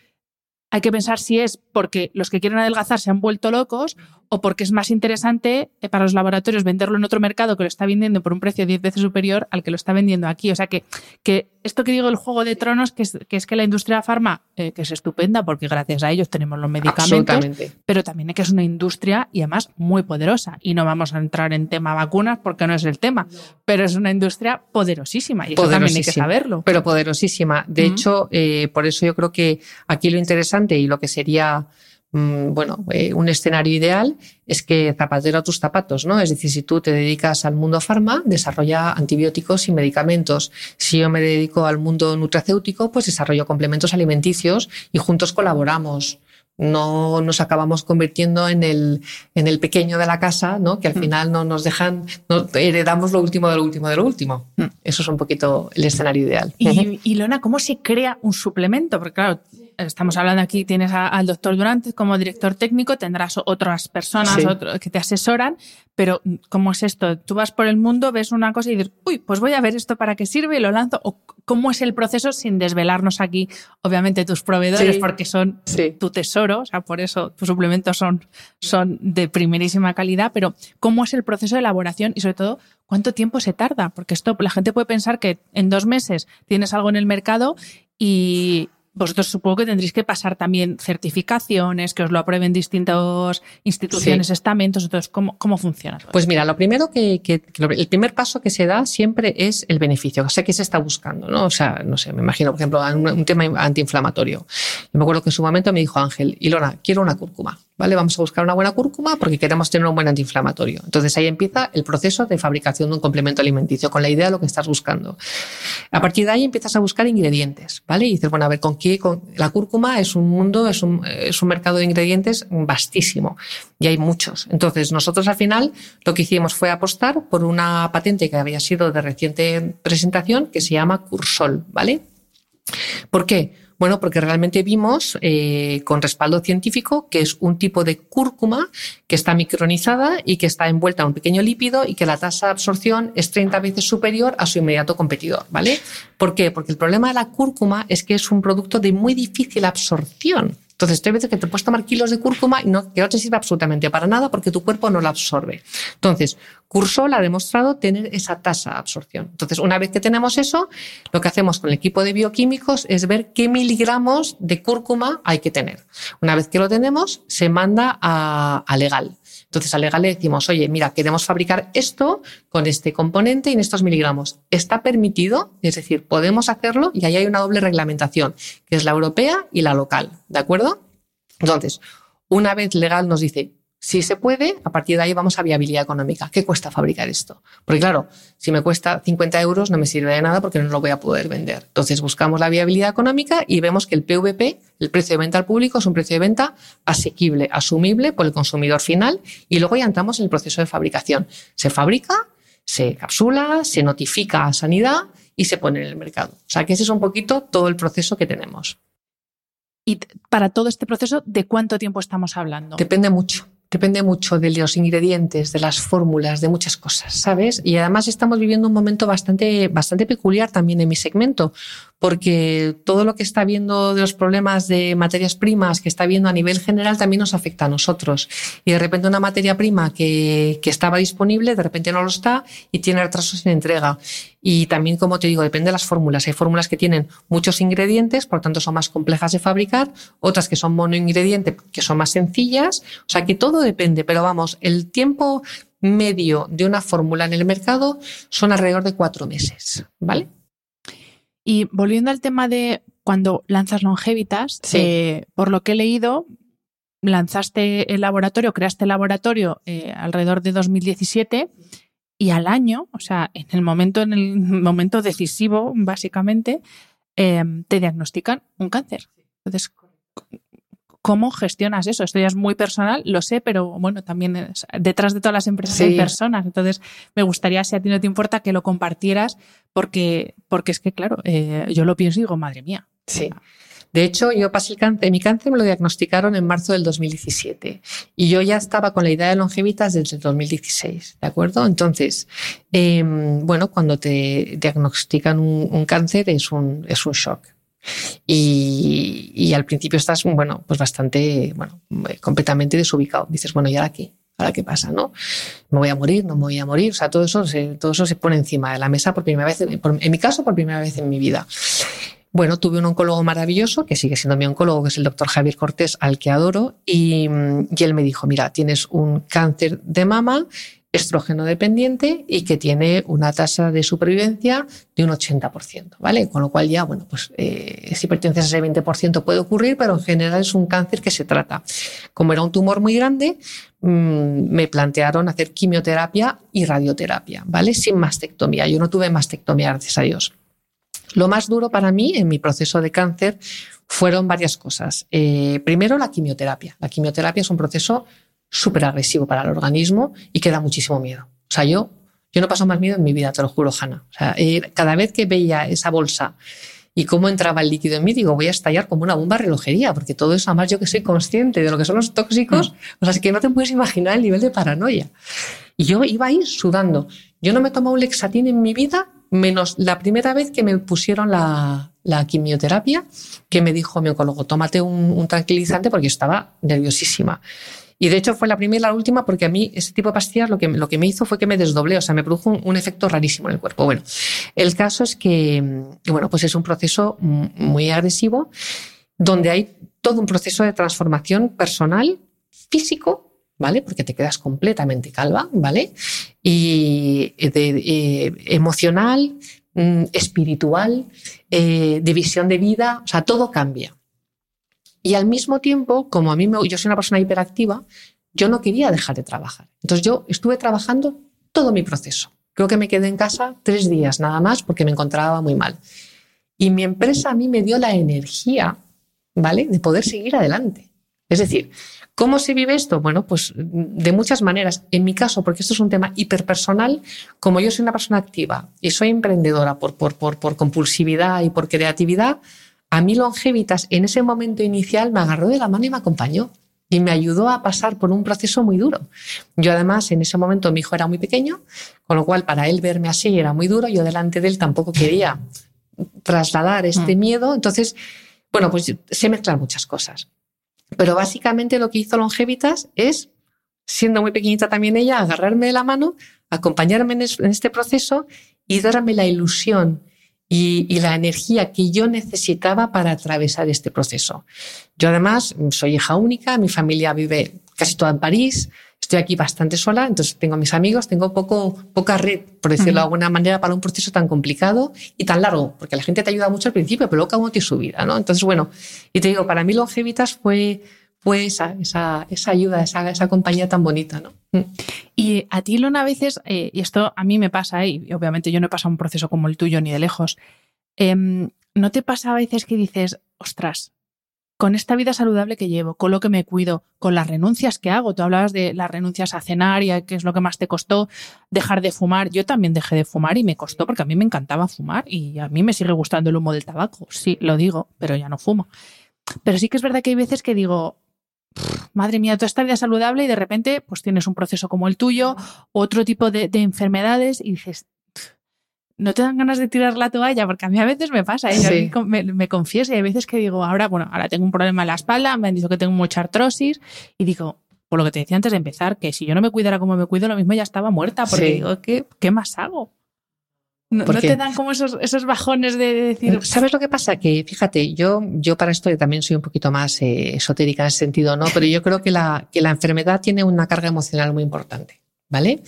Speaker 1: hay que pensar si es porque los que quieren adelgazar se han vuelto locos o porque es más interesante eh, para los laboratorios venderlo en otro mercado que lo está vendiendo por un precio 10 veces superior al que lo está vendiendo aquí. O sea que, que esto que digo el juego de tronos, que es que, es que la industria farma, eh, que es estupenda porque gracias a ellos tenemos los medicamentos, pero también es que es una industria y además muy poderosa. Y no vamos a entrar en tema vacunas porque no es el tema, pero es una industria poderosísima y eso también hay que saberlo.
Speaker 2: Pero poderosísima. De hecho, eh, por eso yo creo que aquí lo interesante y lo que sería bueno, eh, un escenario ideal es que zapatero a tus zapatos, ¿no? Es decir, si tú te dedicas al mundo farma, desarrolla antibióticos y medicamentos. Si yo me dedico al mundo nutracéutico, pues desarrollo complementos alimenticios y juntos colaboramos. No nos acabamos convirtiendo en el, en el pequeño de la casa, ¿no? Que al mm. final no nos dejan, no, heredamos lo último de lo último de lo último. Mm. Eso es un poquito el escenario ideal.
Speaker 1: Y, y Lona, ¿cómo se crea un suplemento? Porque claro, estamos hablando aquí, tienes al doctor Durante como director técnico, tendrás otras personas que te asesoran, pero ¿cómo es esto? Tú vas por el mundo, ves una cosa y dices, uy, pues voy a ver esto para qué sirve y lo lanzo. ¿O ¿Cómo es el proceso sin desvelarnos aquí, obviamente, tus proveedores, porque son tu tesoro, o sea, por eso tus suplementos son, son de primerísima calidad, pero ¿cómo es el proceso de elaboración y sobre todo cuánto tiempo se tarda? Porque esto la gente puede pensar que en dos meses tienes algo en el mercado y, vosotros supongo que tendréis que pasar también certificaciones, que os lo aprueben distintas instituciones, estamentos. Entonces, ¿cómo, cómo funciona?
Speaker 2: Pues mira, lo primero que, que, el primer paso que se da siempre es el beneficio. O sea, ¿qué se está buscando? ¿no? O sea, no sé, me imagino, por ejemplo, un, un tema antiinflamatorio. Yo me acuerdo que en su momento me dijo Ángel, Ilona, quiero una cúrcuma. ¿Vale? Vamos a buscar una buena cúrcuma porque queremos tener un buen antiinflamatorio. Entonces ahí empieza el proceso de fabricación de un complemento alimenticio con la idea de lo que estás buscando. A partir de ahí empiezas a buscar ingredientes, ¿vale? Y dices, bueno, a ver, ¿con qué? Con... La cúrcuma es un mundo, es un, es un mercado de ingredientes vastísimo y hay muchos. Entonces nosotros al final lo que hicimos fue apostar por una patente que había sido de reciente presentación que se llama Cursol, ¿vale? ¿Por qué? Bueno, porque realmente vimos eh, con respaldo científico que es un tipo de cúrcuma que está micronizada y que está envuelta en un pequeño lípido y que la tasa de absorción es 30 veces superior a su inmediato competidor, ¿vale? ¿Por qué? Porque el problema de la cúrcuma es que es un producto de muy difícil absorción. Entonces, hay veces que te puedes tomar kilos de cúrcuma y no, que no te sirve absolutamente para nada porque tu cuerpo no la absorbe. Entonces, Cursol ha demostrado tener esa tasa de absorción. Entonces, una vez que tenemos eso, lo que hacemos con el equipo de bioquímicos es ver qué miligramos de cúrcuma hay que tener. Una vez que lo tenemos, se manda a, a legal. Entonces a legal le decimos, oye, mira, queremos fabricar esto con este componente y en estos miligramos. ¿Está permitido? Es decir, podemos hacerlo y ahí hay una doble reglamentación, que es la europea y la local. ¿De acuerdo? Entonces, una vez legal nos dice, si se puede, a partir de ahí vamos a viabilidad económica. ¿Qué cuesta fabricar esto? Porque claro, si me cuesta 50 euros no me sirve de nada porque no lo voy a poder vender. Entonces buscamos la viabilidad económica y vemos que el PVP, el precio de venta al público, es un precio de venta asequible, asumible por el consumidor final y luego ya entramos en el proceso de fabricación. Se fabrica, se capsula, se notifica a sanidad y se pone en el mercado. O sea que ese es un poquito todo el proceso que tenemos.
Speaker 1: Y para todo este proceso, ¿de cuánto tiempo estamos hablando?
Speaker 2: Depende mucho depende mucho de los ingredientes, de las fórmulas, de muchas cosas, ¿sabes? Y además estamos viviendo un momento bastante, bastante peculiar también en mi segmento, porque todo lo que está viendo de los problemas de materias primas que está viendo a nivel general también nos afecta a nosotros. Y de repente una materia prima que, que estaba disponible, de repente no lo está y tiene retrasos en entrega. Y también, como te digo, depende de las fórmulas. Hay fórmulas que tienen muchos ingredientes, por tanto son más complejas de fabricar, otras que son monoingrediente, que son más sencillas. O sea que todo depende, pero vamos, el tiempo medio de una fórmula en el mercado son alrededor de cuatro meses, ¿vale?
Speaker 1: Y volviendo al tema de cuando lanzas Longevitas, eh, por lo que he leído, lanzaste el laboratorio, creaste el laboratorio eh, alrededor de 2017 y al año, o sea, en el momento, en el momento decisivo, básicamente, eh, te diagnostican un cáncer. Entonces, ¿Cómo gestionas eso? Esto ya es muy personal, lo sé, pero bueno, también detrás de todas las empresas hay personas. Entonces, me gustaría, si a ti no te importa, que lo compartieras, porque, porque es que, claro, eh, yo lo pienso y digo, madre mía.
Speaker 2: Sí. De hecho, yo pasé el cáncer, mi cáncer me lo diagnosticaron en marzo del 2017 y yo ya estaba con la idea de longevitas desde el 2016, ¿de acuerdo? Entonces, em, bueno, cuando te diagnostican un, cáncer es un, shock. Y, y, al principio estás, bueno, pues bastante, bueno, completamente desubicado. Dices, bueno, ¿y ahora qué? ¿Ahora qué pasa? ¿No? ¿Me voy a morir? ¿No me voy a morir? O sea, todo eso se, todo eso se pone encima de la mesa por primera vez, en mi caso, por primera vez en mi vida. Bueno, tuve un oncólogo maravilloso, que sigue siendo mi oncólogo, que es el doctor Javier Cortés, al que adoro, y, él me dijo, mira, tienes un cáncer de mama estrógeno dependiente y que tiene una tasa de supervivencia de un 80%, ¿vale? Con lo cual ya, bueno, pues eh, si perteneces a ese 20% puede ocurrir, pero en general es un cáncer que se trata. Como era un tumor muy grande, mmm, me plantearon hacer quimioterapia y radioterapia, ¿vale? Sin mastectomía. Yo no tuve mastectomía, gracias a Dios. Lo más duro para mí en mi proceso de cáncer fueron varias cosas. Eh, primero, la quimioterapia. La quimioterapia es un proceso súper agresivo para el organismo y que da muchísimo miedo. O sea, yo, yo no paso más miedo en mi vida, te lo juro, Hanna. O sea, eh, cada vez que veía esa bolsa y cómo entraba el líquido en mí, digo, voy a estallar como una bomba relojería, porque todo eso, además yo que soy consciente de lo que son los tóxicos, mm. o sea, es que no te puedes imaginar el nivel de paranoia. Y yo iba ahí sudando. Yo no me he tomado un lexatín en mi vida, menos la primera vez que me pusieron la, quimioterapia, que me dijo mi oncólogo, tómate un, tranquilizante porque estaba nerviosísima. Y de hecho fue la primera y la última porque a mí ese tipo de pastillas lo que, lo que me hizo fue que me desdoblé, o sea, me produjo un, efecto rarísimo en el cuerpo. Bueno, el caso es que, bueno, pues es un proceso muy agresivo donde hay todo un proceso de transformación personal, físico, ¿vale? Porque te quedas completamente calva, ¿vale? Y de, emocional, mm, espiritual, eh, de visión de vida, o sea, todo cambia. Y al mismo tiempo, como a mí me, yo soy una persona hiperactiva, yo no quería dejar de trabajar. Entonces yo estuve trabajando todo mi proceso. Creo que me quedé en casa tres días nada más porque me encontraba muy mal. Y mi empresa a mí me dio la energía, ¿vale? De poder seguir adelante. Es decir, ¿cómo se vive esto? Bueno, pues de muchas maneras. En mi caso, porque esto es un tema hiperpersonal, como yo soy una persona activa y soy emprendedora por, por, por, por compulsividad y por creatividad, a mí Longevitas en ese momento inicial me agarró de la mano y me acompañó y me ayudó a pasar por un proceso muy duro. Yo además en ese momento mi hijo era muy pequeño, con lo cual para él verme así era muy duro, yo delante de él tampoco quería trasladar este mm. miedo, entonces, bueno, pues se mezclan muchas cosas. Pero básicamente lo que hizo Longevitas es, siendo muy pequeñita también ella, agarrarme de la mano, acompañarme en este proceso y darme la ilusión y, la energía que yo necesitaba para atravesar este proceso. Yo además soy hija única, mi familia vive casi toda en París, estoy aquí bastante sola, entonces tengo mis amigos, tengo poco, poca red, por decirlo de alguna manera, para un proceso tan complicado y tan largo, porque la gente te ayuda mucho al principio, pero luego cada uno tiene su vida, ¿no? Entonces, bueno, y te digo, para mí Longevitas fue, fue esa, esa, esa ayuda, esa, esa compañía tan bonita, ¿no?
Speaker 1: Mm. Y a ti, Luna, a veces, eh, y esto a mí me pasa, y obviamente yo no he pasado un proceso como el tuyo ni de lejos, em, ¿no te pasa a veces que dices, ostras, con esta vida saludable que llevo, con lo que me cuido, con las renuncias que hago. Tú hablabas de las renuncias a cenar y que es lo que más te costó dejar de fumar. Yo también dejé de fumar y me costó porque a mí me encantaba fumar y a mí me sigue gustando el humo del tabaco. Sí, lo digo, pero ya no fumo. Pero sí que es verdad que hay veces que digo, madre mía, toda esta vida saludable y de repente pues tienes un proceso como el tuyo, otro tipo de, enfermedades y dices, no te dan ganas de tirar la toalla, porque a mí a veces me pasa, ¿eh? me, confieso y hay veces que digo, ahora, bueno, ahora tengo un problema en la espalda, me han dicho que tengo mucha artrosis y digo, por lo que te decía antes de empezar, que si yo no me cuidara como me cuido, lo mismo ya estaba muerta, porque digo, ¿qué, ¿qué más hago? No, te dan como esos, esos bajones de decir.
Speaker 2: ¿Sabes lo que pasa? Que fíjate, yo, yo para esto también soy un poquito más eh, esotérica en ese sentido, ¿no? Pero yo creo que la, que la enfermedad tiene una carga emocional muy importante. ¿Vale?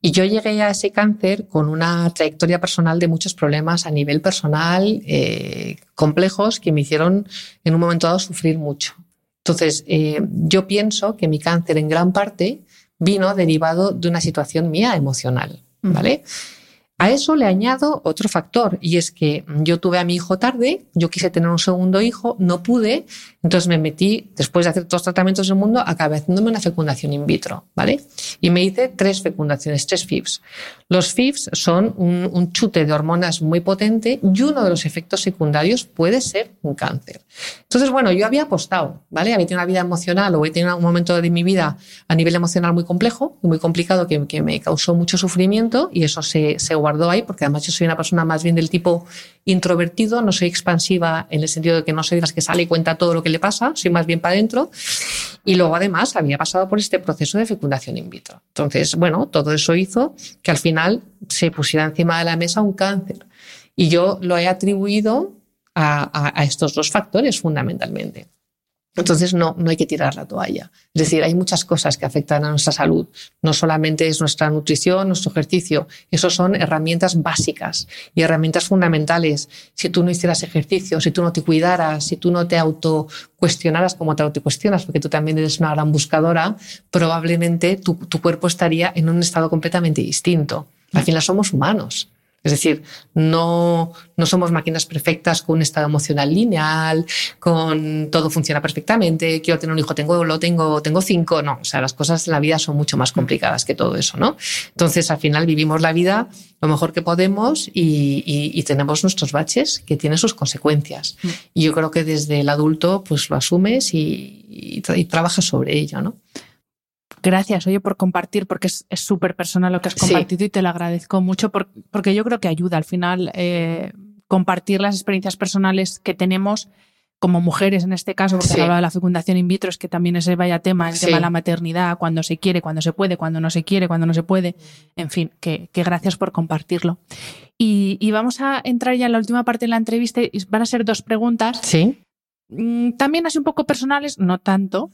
Speaker 2: Y yo llegué a ese cáncer con una trayectoria personal de muchos problemas a nivel personal eh, complejos que me hicieron en un momento dado sufrir mucho. Entonces, eh, yo pienso que mi cáncer en gran parte vino derivado de una situación mía emocional, ¿vale? A eso le añado otro factor y es que yo tuve a mi hijo tarde, yo quise tener un segundo hijo, no pude, entonces me metí, después de hacer todos los tratamientos del mundo, acabé haciéndome una fecundación in vitro, ¿vale? Y me hice tres fecundaciones, tres FIVs. Los FIVs son un, chute de hormonas muy potente y uno de los efectos secundarios puede ser un cáncer. Entonces, bueno, yo había apostado, ¿vale? Había tenido una vida emocional o he tenido un momento de mi vida a nivel emocional muy complejo, muy complicado, que, me causó mucho sufrimiento y eso se, guardó ahí, porque además yo soy una persona más bien del tipo introvertido, no soy expansiva en el sentido de que no soy de que sale y cuenta todo lo que le pasa, soy más bien para adentro. Y luego además había pasado por este proceso de fecundación in vitro. Entonces, bueno, todo eso hizo que al final se pusiera encima de la mesa un cáncer. Y yo lo he atribuido a estos dos factores fundamentalmente. Entonces no, no hay que tirar la toalla. Es decir, hay muchas cosas que afectan a nuestra salud. No solamente es nuestra nutrición, nuestro ejercicio. Esos son herramientas básicas y herramientas fundamentales. Si tú no hicieras ejercicio, si tú no te cuidaras, si tú no te auto cuestionaras como te autocuestionas, porque tú también eres una gran buscadora, probablemente tu, tu cuerpo estaría en un estado completamente distinto. Al final somos humanos. Es decir, no, no somos máquinas perfectas con un estado emocional lineal, con todo funciona perfectamente, quiero tener un hijo, tengo, lo tengo, tengo cinco. No, o sea, las cosas en la vida son mucho más complicadas que todo eso, ¿no? Entonces, al final vivimos la vida lo mejor que podemos y, y, tenemos nuestros baches que tienen sus consecuencias. Mm. Y yo creo que desde el adulto, pues lo asumes y, y trabajas sobre ello, ¿no?
Speaker 1: Gracias, oye, por compartir, porque es súper personal lo que has compartido y te lo agradezco mucho porque yo creo que ayuda al final eh, compartir las experiencias personales que tenemos como mujeres en este caso, porque
Speaker 2: Sí.
Speaker 1: se hablaba de la fecundación in vitro, es que también ese vaya tema, el
Speaker 2: Sí.
Speaker 1: tema de la maternidad, cuando se quiere, cuando se puede, cuando no se quiere, cuando no se puede. En fin, que, que gracias por compartirlo. Y, y vamos a entrar ya en la última parte de la entrevista y van a ser dos preguntas.
Speaker 2: Sí.
Speaker 1: Mm, También así un poco personales, no tanto.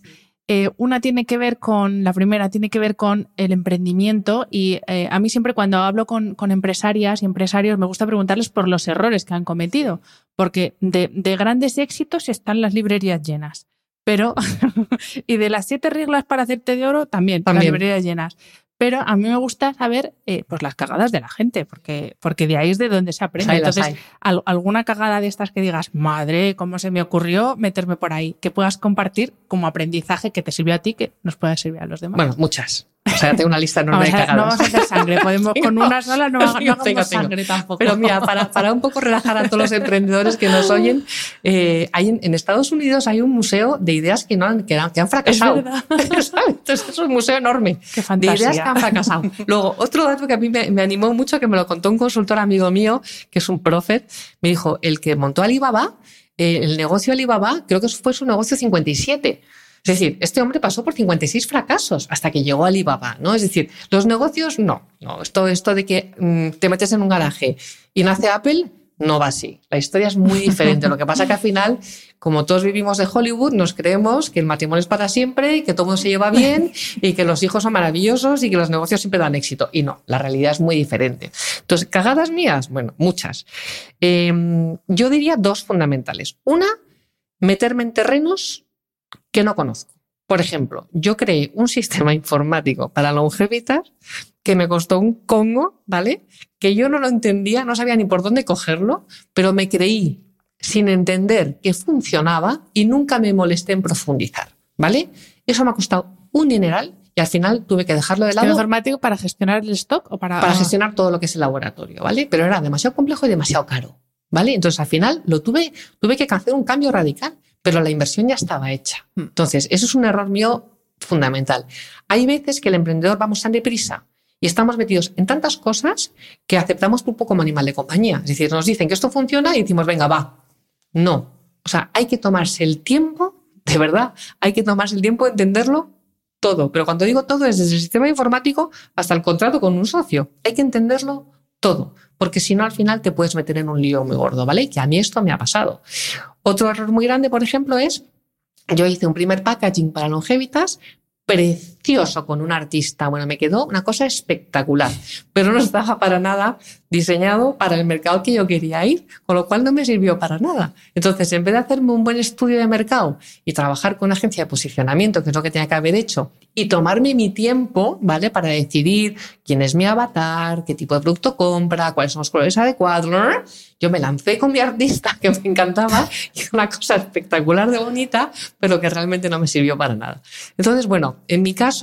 Speaker 1: Eh, una tiene que ver con, la primera tiene que ver con el emprendimiento y eh, a mí siempre cuando hablo con, con empresarias y empresarios me gusta preguntarles por los errores que han cometido, porque de, de grandes éxitos están las librerías llenas, pero y de las siete reglas para hacerte de oro también, las
Speaker 2: También.
Speaker 1: librerías llenas. Pero a mí me gusta saber eh, pues las cagadas de la gente, porque, porque de ahí es de donde se aprende. Entonces, al- alguna cagada de estas que digas, madre, ¿cómo se me ocurrió meterme por ahí? Que puedas compartir como aprendizaje que te sirvió a ti, que nos pueda servir a los demás.
Speaker 2: Bueno, muchas. O sea, tengo una lista enorme de
Speaker 1: a- no
Speaker 2: cagadas.
Speaker 1: vamos a hacer sangre, podemos con una sola no, haga- no
Speaker 2: tengo,
Speaker 1: sangre tampoco.
Speaker 2: Pero mira, para, para un poco relajar a todos los emprendedores que nos oyen, eh, hay en, en Estados Unidos hay un museo de ideas que, no han, que, han, que han fracasado.
Speaker 1: verdad.
Speaker 2: ¿Sabes? Entonces es un museo enorme
Speaker 1: Qué
Speaker 2: de ideas que han fracasado. Luego, otro dato que a mí me, me animó mucho, que me lo contó un consultor amigo mío, que es un prophet, me dijo, el que montó Alibaba, eh, el negocio Alibaba, creo que fue su negocio 57. Es decir, este hombre pasó por 56 fracasos hasta que llegó a Alibaba, ¿no? Es decir, los negocios, no. no esto, esto de que mm, te metes en un garaje y nace Apple, no va así. La historia es muy diferente. Lo que pasa que al final, como todos vivimos de Hollywood, nos creemos que el matrimonio es para siempre y que todo el mundo se lleva bien y que los hijos son maravillosos y que los negocios siempre dan éxito. Y no, la realidad es muy diferente. Entonces, cagadas mías, bueno, muchas. Eh, yo diría dos fundamentales. Una, meterme en terrenos que no conozco. Por ejemplo, yo creé un sistema informático para longevitas que me costó un congo, ¿vale? Que yo no lo entendía, no sabía ni por dónde cogerlo, pero me creí sin entender que funcionaba y nunca me molesté en profundizar, ¿vale? Eso me ha costado un dineral y al final tuve que dejarlo de
Speaker 1: ¿Sistema
Speaker 2: lado
Speaker 1: informático para gestionar el stock o para,
Speaker 2: para gestionar todo lo que es el laboratorio, ¿vale? Pero era demasiado complejo y demasiado caro, ¿vale? Entonces al final lo tuve, tuve que hacer un cambio radical, pero la inversión ya estaba hecha.
Speaker 1: Mm.
Speaker 2: Entonces, eso es un error mío fundamental. Hay veces que el emprendedor vamos tan deprisa y estamos metidos en tantas cosas que aceptamos pulpo como animal de compañía. Es decir, nos dicen que esto funciona y decimos, venga, va. No. O sea, hay que tomarse el tiempo, de verdad, hay que tomarse el tiempo de entenderlo todo. Pero cuando digo todo es desde el sistema informático hasta el contrato con un socio. Hay que entenderlo todo, porque si no al final te puedes meter en un lío muy gordo, ¿vale? Que a mí esto me ha pasado. Otro error muy grande, por ejemplo, es yo hice un primer packaging para longevitas precioso con un artista. Bueno, me quedó una cosa espectacular, pero no estaba para nada diseñado para el mercado que yo quería ir, con lo cual no me sirvió para nada. Entonces, en vez de hacerme un buen estudio de mercado y trabajar con una agencia de posicionamiento, que es lo que tenía que haber hecho, y tomarme mi tiempo, ¿vale? Para decidir quién es mi avatar, qué tipo de producto compra, cuáles son los colores adecuados, yo me lancé con mi artista, que me encantaba, y una cosa espectacular de bonita, pero que realmente no me sirvió para nada. Entonces, bueno, en mi caso,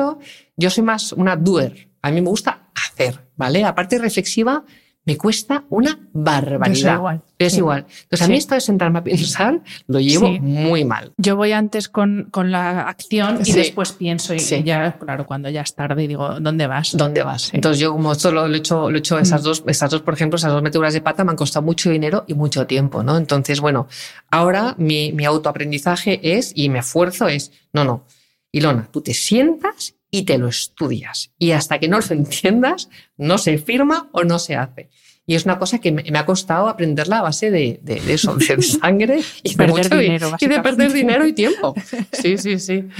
Speaker 2: yo soy más una doer. A mí me gusta hacer, ¿vale? La parte reflexiva me cuesta una barbaridad.
Speaker 1: Igual,
Speaker 2: Es
Speaker 1: sí.
Speaker 2: igual. Entonces, a mí esto de sentarme a pensar lo llevo
Speaker 1: Sí.
Speaker 2: muy mal.
Speaker 1: Yo voy antes con, con la acción y después pienso y
Speaker 2: Sí.
Speaker 1: ya, claro, cuando ya es tarde digo, ¿dónde vas?
Speaker 2: ¿Dónde vas? Entonces yo como esto lo, lo he hecho, lo he hecho esas dos, esas dos, por ejemplo, esas dos meteduras de pata me han costado mucho dinero y mucho tiempo, ¿no? Entonces, bueno, ahora mi, mi autoaprendizaje es, y me esfuerzo es, no, no, Ilona, tú te sientas y te lo estudias. Y hasta que no lo entiendas, no se firma o no se hace. Y es una cosa que me, me ha costado aprenderla a base de, de, de eso, de sangre y de,
Speaker 1: Perder dinero,
Speaker 2: y de perder dinero y tiempo. Sí, sí, sí.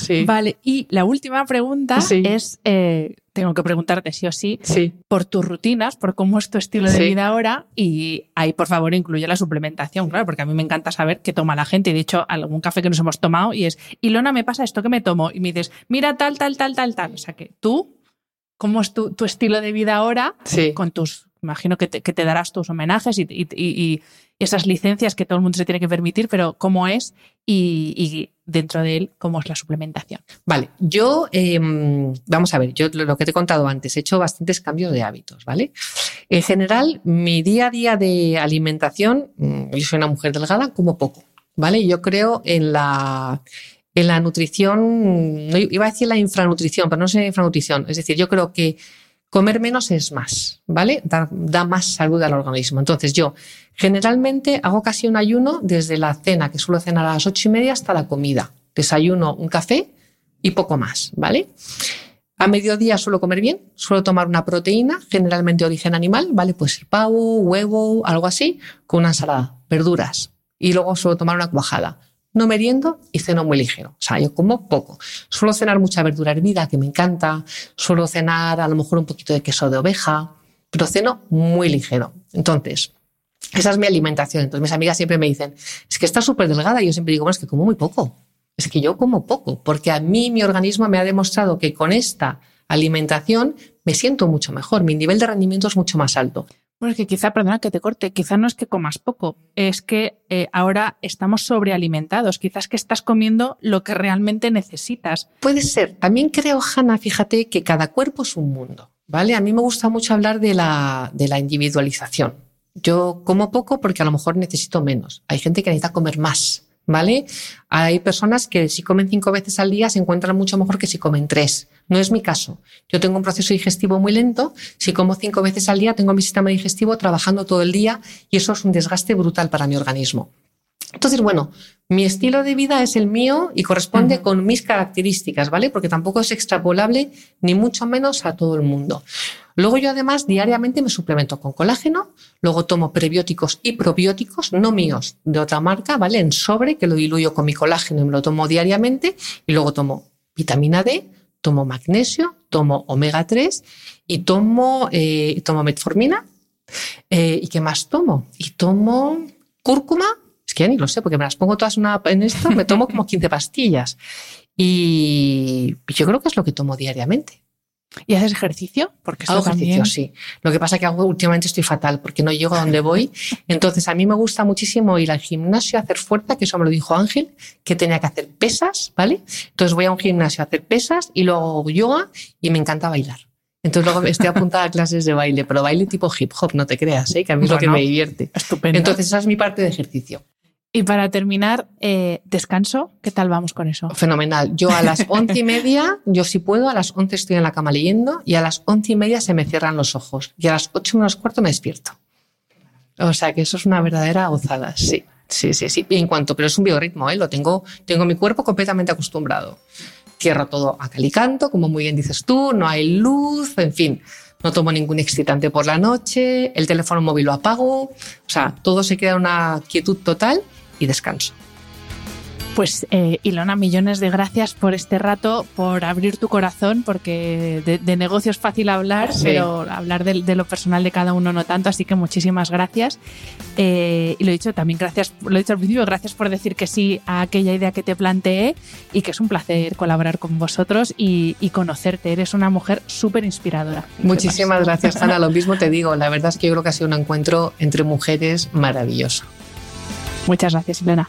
Speaker 2: Sí.
Speaker 1: Vale, y la última pregunta
Speaker 2: Sí.
Speaker 1: es, eh, tengo que preguntarte sí o sí,
Speaker 2: Sí.
Speaker 1: por tus rutinas, por cómo es tu estilo de vida ahora y ahí por favor incluye la suplementación, claro, porque a mí me encanta saber qué toma la gente y de hecho algún café que nos hemos tomado y es, Ilona, me pasa esto que me tomo y me dices, mira tal, tal, tal, tal, tal. O sea que tú, ¿cómo es tu, tu estilo de vida ahora con tus, imagino que te, que te darás tus homenajes y, y- esas licencias que todo el mundo se tiene que permitir, pero cómo es y, y dentro de él, cómo es la suplementación.
Speaker 2: Vale, yo, eh, vamos a ver, yo lo que te he contado antes, he hecho bastantes cambios de hábitos, ¿vale? En general, mi día a día de alimentación, mm, yo soy una mujer delgada, como poco, ¿vale? Yo creo en la, en la nutrición, iba a decir la infranutrición, pero no sé infranutrición, es decir, yo creo que comer menos es más, ¿vale? Da, más salud al organismo. Entonces yo generalmente hago casi un ayuno desde la cena, que suelo cenar a las ocho y media, hasta la comida. Desayuno un café y poco más, ¿vale? A mediodía suelo comer bien, suelo tomar una proteína, generalmente de origen animal, ¿vale? Pues pavo, huevo, algo así, con una ensalada, verduras. Y luego suelo tomar una cuajada. No meriendo y ceno muy ligero. O sea, yo como poco. Suelo cenar mucha verdura hervida, que me encanta. Suelo cenar a lo mejor un poquito de queso de oveja, pero ceno muy ligero. Entonces, esa es mi alimentación. Entonces, mis amigas siempre me dicen, es que estás súper delgada. Y yo siempre digo, bueno, es que como muy poco es que yo como poco, porque a mí mi organismo me ha demostrado que con esta alimentación me siento mucho mejor, mi nivel de rendimiento es mucho más alto.
Speaker 1: Bueno, es que quizá, perdona que te corte, quizá no es que comas poco, es que eh, ahora estamos sobrealimentados, quizás que estás comiendo lo que realmente necesitas.
Speaker 2: Puede ser. También creo, Hanna, fíjate que cada cuerpo es un mundo, ¿vale? A mí me gusta mucho hablar de la, de la individualización. Yo como poco porque a lo mejor necesito menos. Hay gente que necesita comer más. ¿Vale? Hay personas que si comen cinco veces al día se encuentran mucho mejor que si comen tres. No es mi caso. Yo tengo un proceso digestivo muy lento. Si como cinco veces al día, tengo mi sistema digestivo trabajando todo el día y eso es un desgaste brutal para mi organismo. Entonces, bueno, mi estilo de vida es el mío y corresponde con mis características, ¿vale? Porque tampoco es extrapolable ni mucho menos a todo el mundo. Luego yo además diariamente me suplemento con colágeno, luego tomo prebióticos y probióticos, no míos, de otra marca, ¿vale? En sobre, que lo diluyo con mi colágeno y me lo tomo diariamente, y luego tomo vitamina D, tomo magnesio, tomo omega 3 y tomo, eh, tomo metformina. Eh, ¿Y qué más tomo? Y tomo cúrcuma, es que ya ni lo sé, porque me las pongo todas una, en esto, me tomo como 15 pastillas. Y yo creo que es lo que tomo diariamente.
Speaker 1: ¿Y haces ejercicio?
Speaker 2: Porque hago ejercicio, sí. Lo que pasa es que últimamente estoy fatal porque no llego a donde voy. Entonces, a mí me gusta muchísimo ir al gimnasio a hacer fuerza, que eso me lo dijo Ángel, que tenía que hacer pesas, ¿vale? Entonces voy a un gimnasio a hacer pesas y luego hago yoga y me encanta bailar. Entonces luego estoy apuntada a clases de baile, pero baile tipo hip hop, no te creas, ¿eh? que a mí es lo que me divierte.
Speaker 1: Estupendo.
Speaker 2: Entonces esa es mi parte de ejercicio.
Speaker 1: Y para terminar, eh, descanso, ¿qué tal vamos con eso?
Speaker 2: Fenomenal. Yo a las once y media, yo si puedo, a las once estoy en la cama leyendo y a las once y media se me cierran los ojos y a las ocho menos cuarto me despierto. O sea que eso es una verdadera gozada, sí. Sí, sí, sí. Y en cuanto, pero es un biorritmo, ¿eh? lo tengo, tengo mi cuerpo completamente acostumbrado. Cierro todo a calicanto, como muy bien dices tú, no hay luz, en fin. No tomo ningún excitante por la noche, el teléfono móvil lo apago, o sea, todo se queda en una quietud total y descanso.
Speaker 1: Pues eh, Ilona, millones de gracias por este rato, por abrir tu corazón, porque de, negocio es fácil hablar, pero hablar de, lo personal de cada uno no tanto, así que muchísimas gracias. Eh, y lo he dicho también, gracias, lo he dicho al principio, gracias por decir que sí a aquella idea que te planteé y que es un placer colaborar con vosotros y, conocerte. Eres una mujer súper inspiradora.
Speaker 2: Muchísimas gracias, Ana. Lo mismo te digo, la verdad es que yo creo que ha sido un encuentro entre mujeres maravilloso.
Speaker 1: Muchas gracias, Elena.